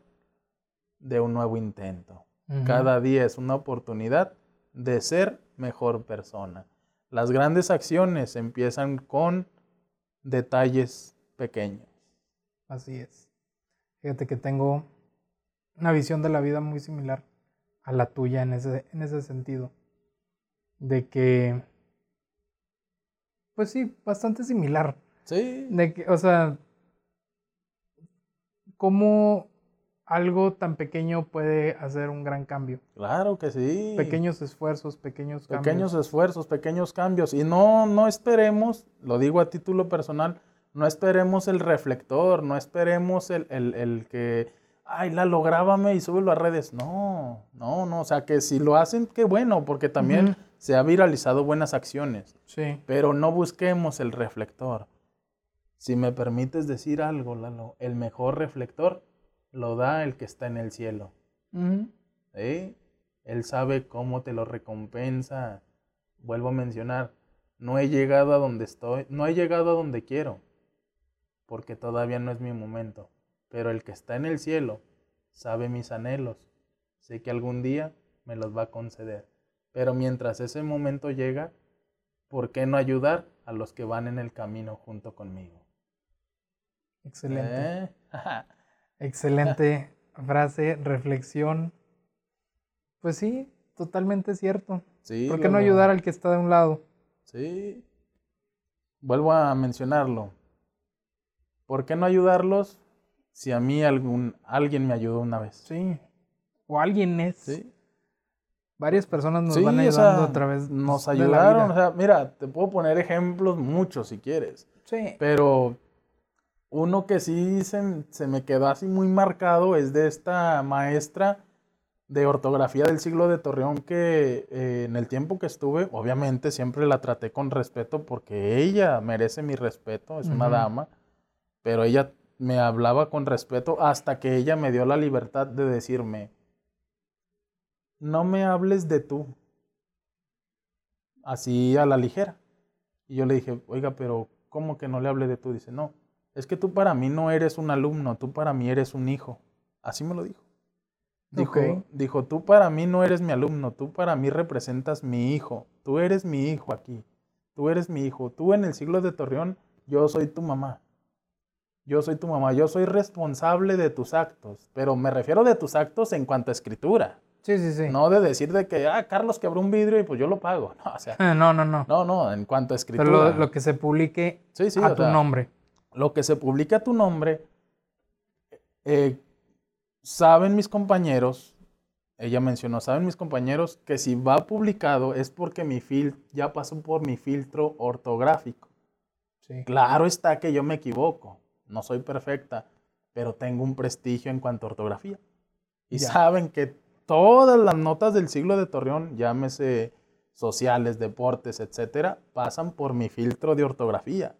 de un nuevo intento. Cada día es una oportunidad de ser mejor persona. Las grandes acciones empiezan con detalles pequeños. Así es. Fíjate que tengo una visión de la vida muy similar a la tuya en ese, en ese sentido. De que, pues sí, bastante similar. Sí. De que, o sea, cómo algo tan pequeño puede hacer un gran cambio. Claro que sí. Pequeños esfuerzos, pequeños cambios. pequeños esfuerzos, pequeños cambios. Y no, no esperemos, lo digo a título personal, no esperemos el reflector, no esperemos el, el, el que, ay, Lalo, grábame y súbelo a redes. No, no, no. O sea, que si lo hacen, qué bueno, porque también se ha viralizado buenas acciones. Sí, Pero no busquemos el reflector. Si me permites decir algo, Lalo, el mejor reflector lo da el que está en el cielo. Él sabe cómo te lo recompensa. Vuelvo a mencionar, no he llegado a donde estoy, no he llegado a donde quiero, porque todavía no es mi momento. Pero el que está en el cielo sabe mis anhelos. Sé que algún día me los va a conceder. Pero mientras ese momento llega, ¿por qué no ayudar a los que van en el camino junto conmigo? Excelente. ¿Eh? [LAUGHS] Excelente [LAUGHS] frase, reflexión. Pues sí, totalmente cierto. Sí, ¿Por qué no ayudar al que está de un lado? Sí. Vuelvo a mencionarlo. ¿Por qué no ayudarlos si a mí algún, alguien me ayudó una vez? Sí. O alguien es. Sí. Varias personas nos Sí, van o ayudando sea, a través Nos de la ayudaron. O vida. sea, mira, te puedo poner ejemplos muchos si quieres. Sí. Pero uno que sí se, se me quedó así muy marcado es de esta maestra de ortografía del siglo de Torreón que eh, en el tiempo que estuve, obviamente siempre la traté con respeto porque ella merece mi respeto, es una dama, pero ella me hablaba con respeto hasta que ella me dio la libertad de decirme, no me hables de tú, así a la ligera. Y yo le dije, oiga, pero ¿cómo que no le hable de tú? Dice, no, es que tú para mí no eres un alumno, tú para mí eres un hijo. Así me lo dijo. Dijo, dijo, tú para mí no eres mi alumno, tú para mí representas mi hijo, tú eres mi hijo aquí, tú eres mi hijo, tú en el siglo de Torreón, yo soy tu mamá. Yo soy tu mamá, yo soy responsable de tus actos, pero me refiero de tus actos en cuanto a escritura. Sí, sí, sí. No de decir de que, ah, Carlos quebró un vidrio y pues yo lo pago. [LAUGHS] No, o sea, [LAUGHS] No, no, no. no, no, en cuanto a escritura. Pero lo, lo que se publique Sí, sí, a tu sea, nombre. Lo que se publica a tu nombre, eh, saben mis compañeros, ella mencionó, saben mis compañeros que si va publicado es porque mi fil ya pasó por mi filtro ortográfico. Sí. Claro está que yo me equivoco, no soy perfecta, pero tengo un prestigio en cuanto a ortografía. Y Ya. saben que todas las notas del siglo de Torreón, llámese sociales, deportes, etcétera, pasan por mi filtro de ortografía.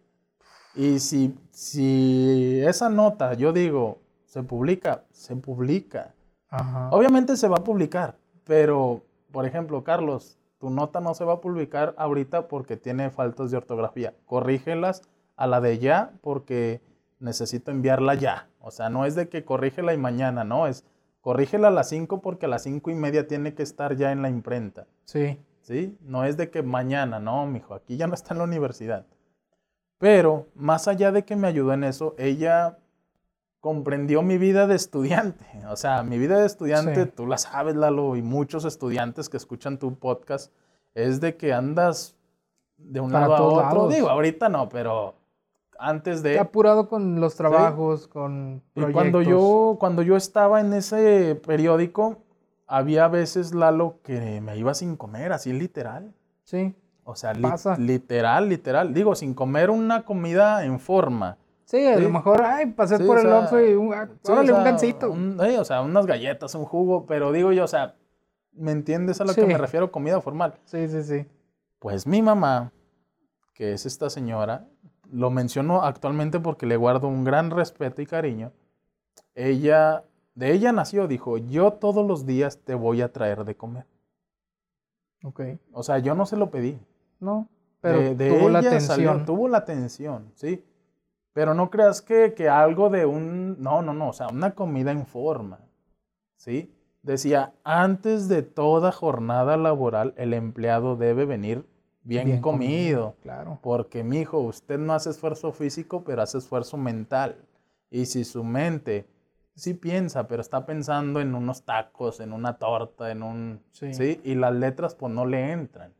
Y si, si esa nota, yo digo, se publica, se publica. Ajá. Obviamente se va a publicar, pero, por ejemplo, Carlos, tu nota no se va a publicar ahorita porque tiene faltas de ortografía. Corrígelas a la de ya porque necesito enviarla ya. O sea, no es de que corrígela y mañana, no, es corrígela a las 5 porque a las 5 y media tiene que estar ya en la imprenta. Sí. ¿sí? No es de que mañana, no, mijo, aquí ya no está en la universidad. Pero más allá de que me ayudó en eso, ella comprendió mi vida de estudiante. O sea, mi vida de estudiante, Sí. tú la sabes, Lalo, y muchos estudiantes que escuchan tu podcast, es de que andas de un Para lado a otro. lados. Digo, ahorita no, pero antes de... Apurado con los trabajos, con Y proyectos. cuando yo, cuando yo estaba en ese periódico, había veces, Lalo, que me iba sin comer, así literal. Sí. O sea, li- Pasa. literal, literal. Digo, sin comer una comida en forma. Sí, a Sí. lo mejor, ay, pasé Sí, por o el Oxxo y un, ah, Sí, órale, o un eh, o sea, unas galletas, un jugo, pero digo yo, o sea, ¿me entiendes a lo que me refiero? Comida formal. Sí, sí, sí. Pues mi mamá, que es esta señora, lo menciono actualmente porque le guardo un gran respeto y cariño. Ella, de ella nació, dijo, yo todos los días te voy a traer de comer. Ok. O sea, yo no se lo pedí. No, pero de, de tuvo la atención. salió, tuvo la atención, sí. Pero no creas que, que algo de un, no, no, no, o sea, una comida en forma, ¿sí? Decía, antes de toda jornada laboral, el empleado debe venir bien, comido, Claro. porque, mijo, usted no hace esfuerzo físico, pero hace esfuerzo mental. Y si su mente sí piensa, pero está pensando en unos tacos, en una torta, en un, Sí. ¿sí? Y las letras, pues, no le entran.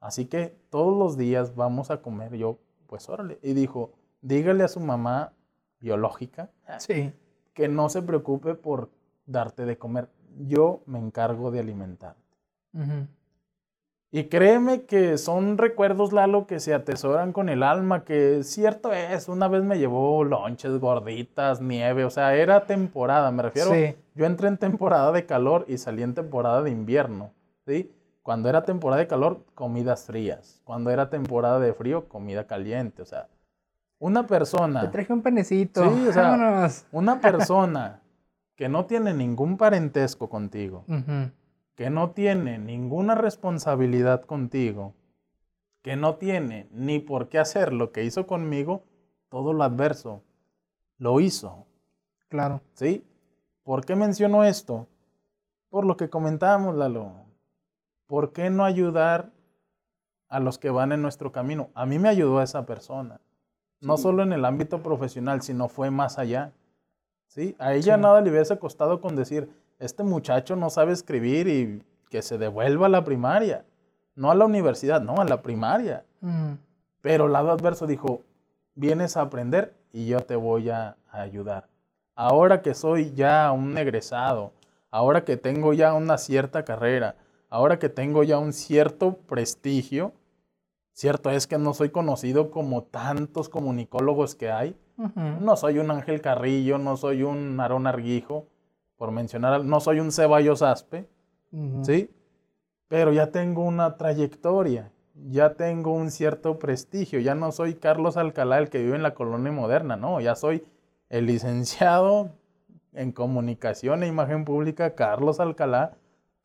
Así que todos los días vamos a comer. Yo, pues órale. Y dijo, dígale a su mamá biológica Sí. que no se preocupe por darte de comer. Yo me encargo de alimentarte. Y créeme que son recuerdos, Lalo, que se atesoran con el alma, que cierto es, una vez me llevó lonches, gorditas, nieve, o sea, era temporada, me refiero, Sí. yo entré en temporada de calor y salí en temporada de invierno, ¿sí? Cuando era temporada de calor, comidas frías, cuando era temporada de frío, comida caliente, o sea, una Te persona, traje un penecito. Sí, o sea, Vámonos. una [LAUGHS] persona que no tiene ningún parentesco contigo, que no tiene ninguna responsabilidad contigo, que no tiene ni por qué hacer lo que hizo conmigo, todo lo adverso, lo hizo, Claro. ¿sí? ¿Por qué menciono esto? Por lo que comentábamos, Lalo. ¿Por qué no ayudar a los que van en nuestro camino? A mí me ayudó esa persona, no Sí. solo en el ámbito profesional, sino fue más allá. ¿sí? A ella Sí. nada le hubiese costado con decir, este muchacho no sabe escribir y que se devuelva a la primaria. No a la universidad, no, a la primaria. Ujú. Pero el lado adverso dijo, vienes a aprender y yo te voy a, a ayudar. Ahora que soy ya un egresado, ahora que tengo ya una cierta carrera, ahora que tengo ya un cierto prestigio, cierto es que no soy conocido como tantos comunicólogos que hay, no soy un Ángel Carrillo, no soy un Aarón Arguijo, por mencionar, no soy un Ceballos Aspe. ¿sí? Pero ya tengo una trayectoria, ya tengo un cierto prestigio, ya no soy Carlos Alcalá el que vive en la colonia moderna, no, ya soy el licenciado en comunicación e imagen pública Carlos Alcalá,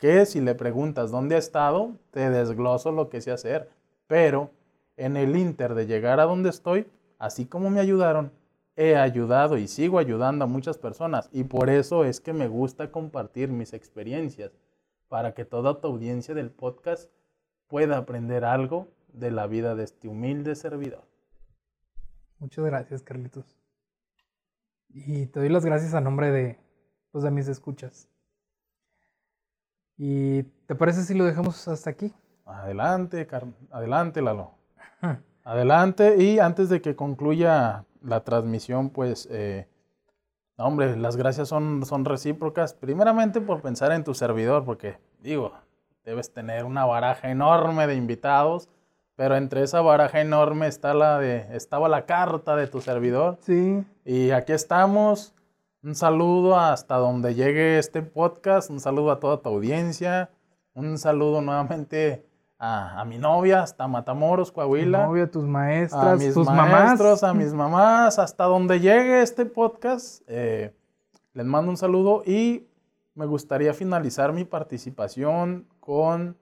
que si le preguntas dónde ha estado, te desgloso lo que sé hacer, pero en el inter de llegar a donde estoy, así como me ayudaron, he ayudado y sigo ayudando a muchas personas y por eso es que me gusta compartir mis experiencias para que toda tu audiencia del podcast pueda aprender algo de la vida de este humilde servidor. Muchas gracias, Carlitos. Y te doy las gracias a nombre de, pues, de mis escuchas. ¿Y te parece si lo dejamos hasta aquí? Adelante, Car- adelante, Lalo. Adelante. Y antes de que concluya la transmisión, pues, eh, hombre, las gracias son, son recíprocas. Primeramente por pensar en tu servidor, porque, digo, debes tener una baraja enorme de invitados, pero entre esa baraja enorme está la de, estaba la carta de tu servidor. Sí. Y aquí estamos. Un saludo hasta donde llegue este podcast. Un saludo a toda tu audiencia. Un saludo nuevamente a, a mi novia hasta Matamoros, Tu Coahuila. novia, tus a maestras, mis tus maestros, mamás. a mis mamás, hasta donde llegue este podcast. eh, les mando un saludo y me gustaría finalizar mi participación con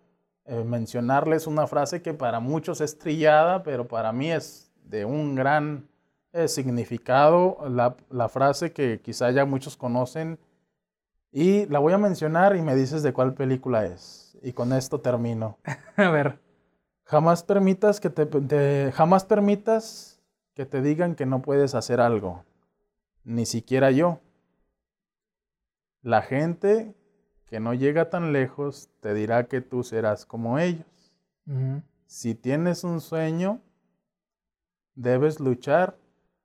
eh, mencionarles una frase que para muchos es trillada, pero para mí es de un gran eh, significado. La, la frase que quizá ya muchos conocen y la voy a mencionar y me dices de cuál película es. Y con esto termino. [LAUGHS] A ver. Jamás permitas que te, te- jamás permitas que te digan que no puedes hacer algo, ni siquiera yo. La gente que no llega tan lejos te dirá que tú serás como ellos. Si tienes un sueño, debes luchar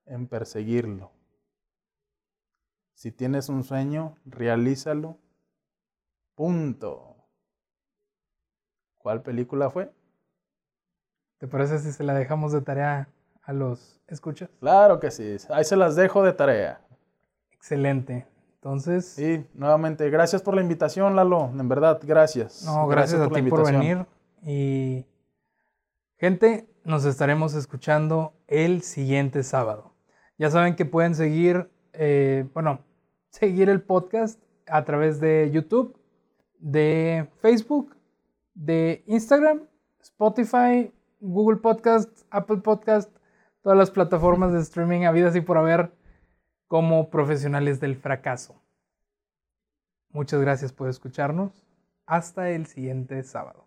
en perseguirlo. Si tienes un sueño, realízalo. Punto. ¿Cuál película fue? ¿Te parece si se la dejamos de tarea a los escuchas? Claro que sí. Ahí se las dejo de tarea. Excelente. Entonces, Y nuevamente, gracias por la invitación, Lalo. En verdad, gracias. no, gracias, a la ti por invitación. venir. Y gente, nos estaremos escuchando el siguiente sábado. Ya saben que pueden seguir, eh, bueno, seguir el podcast a través de YouTube, de Facebook, de Instagram, Spotify, Google Podcast, Apple Podcast, todas las plataformas de streaming habidas y por haber como profesionales del fracaso. Muchas gracias por escucharnos. Hasta el siguiente sábado.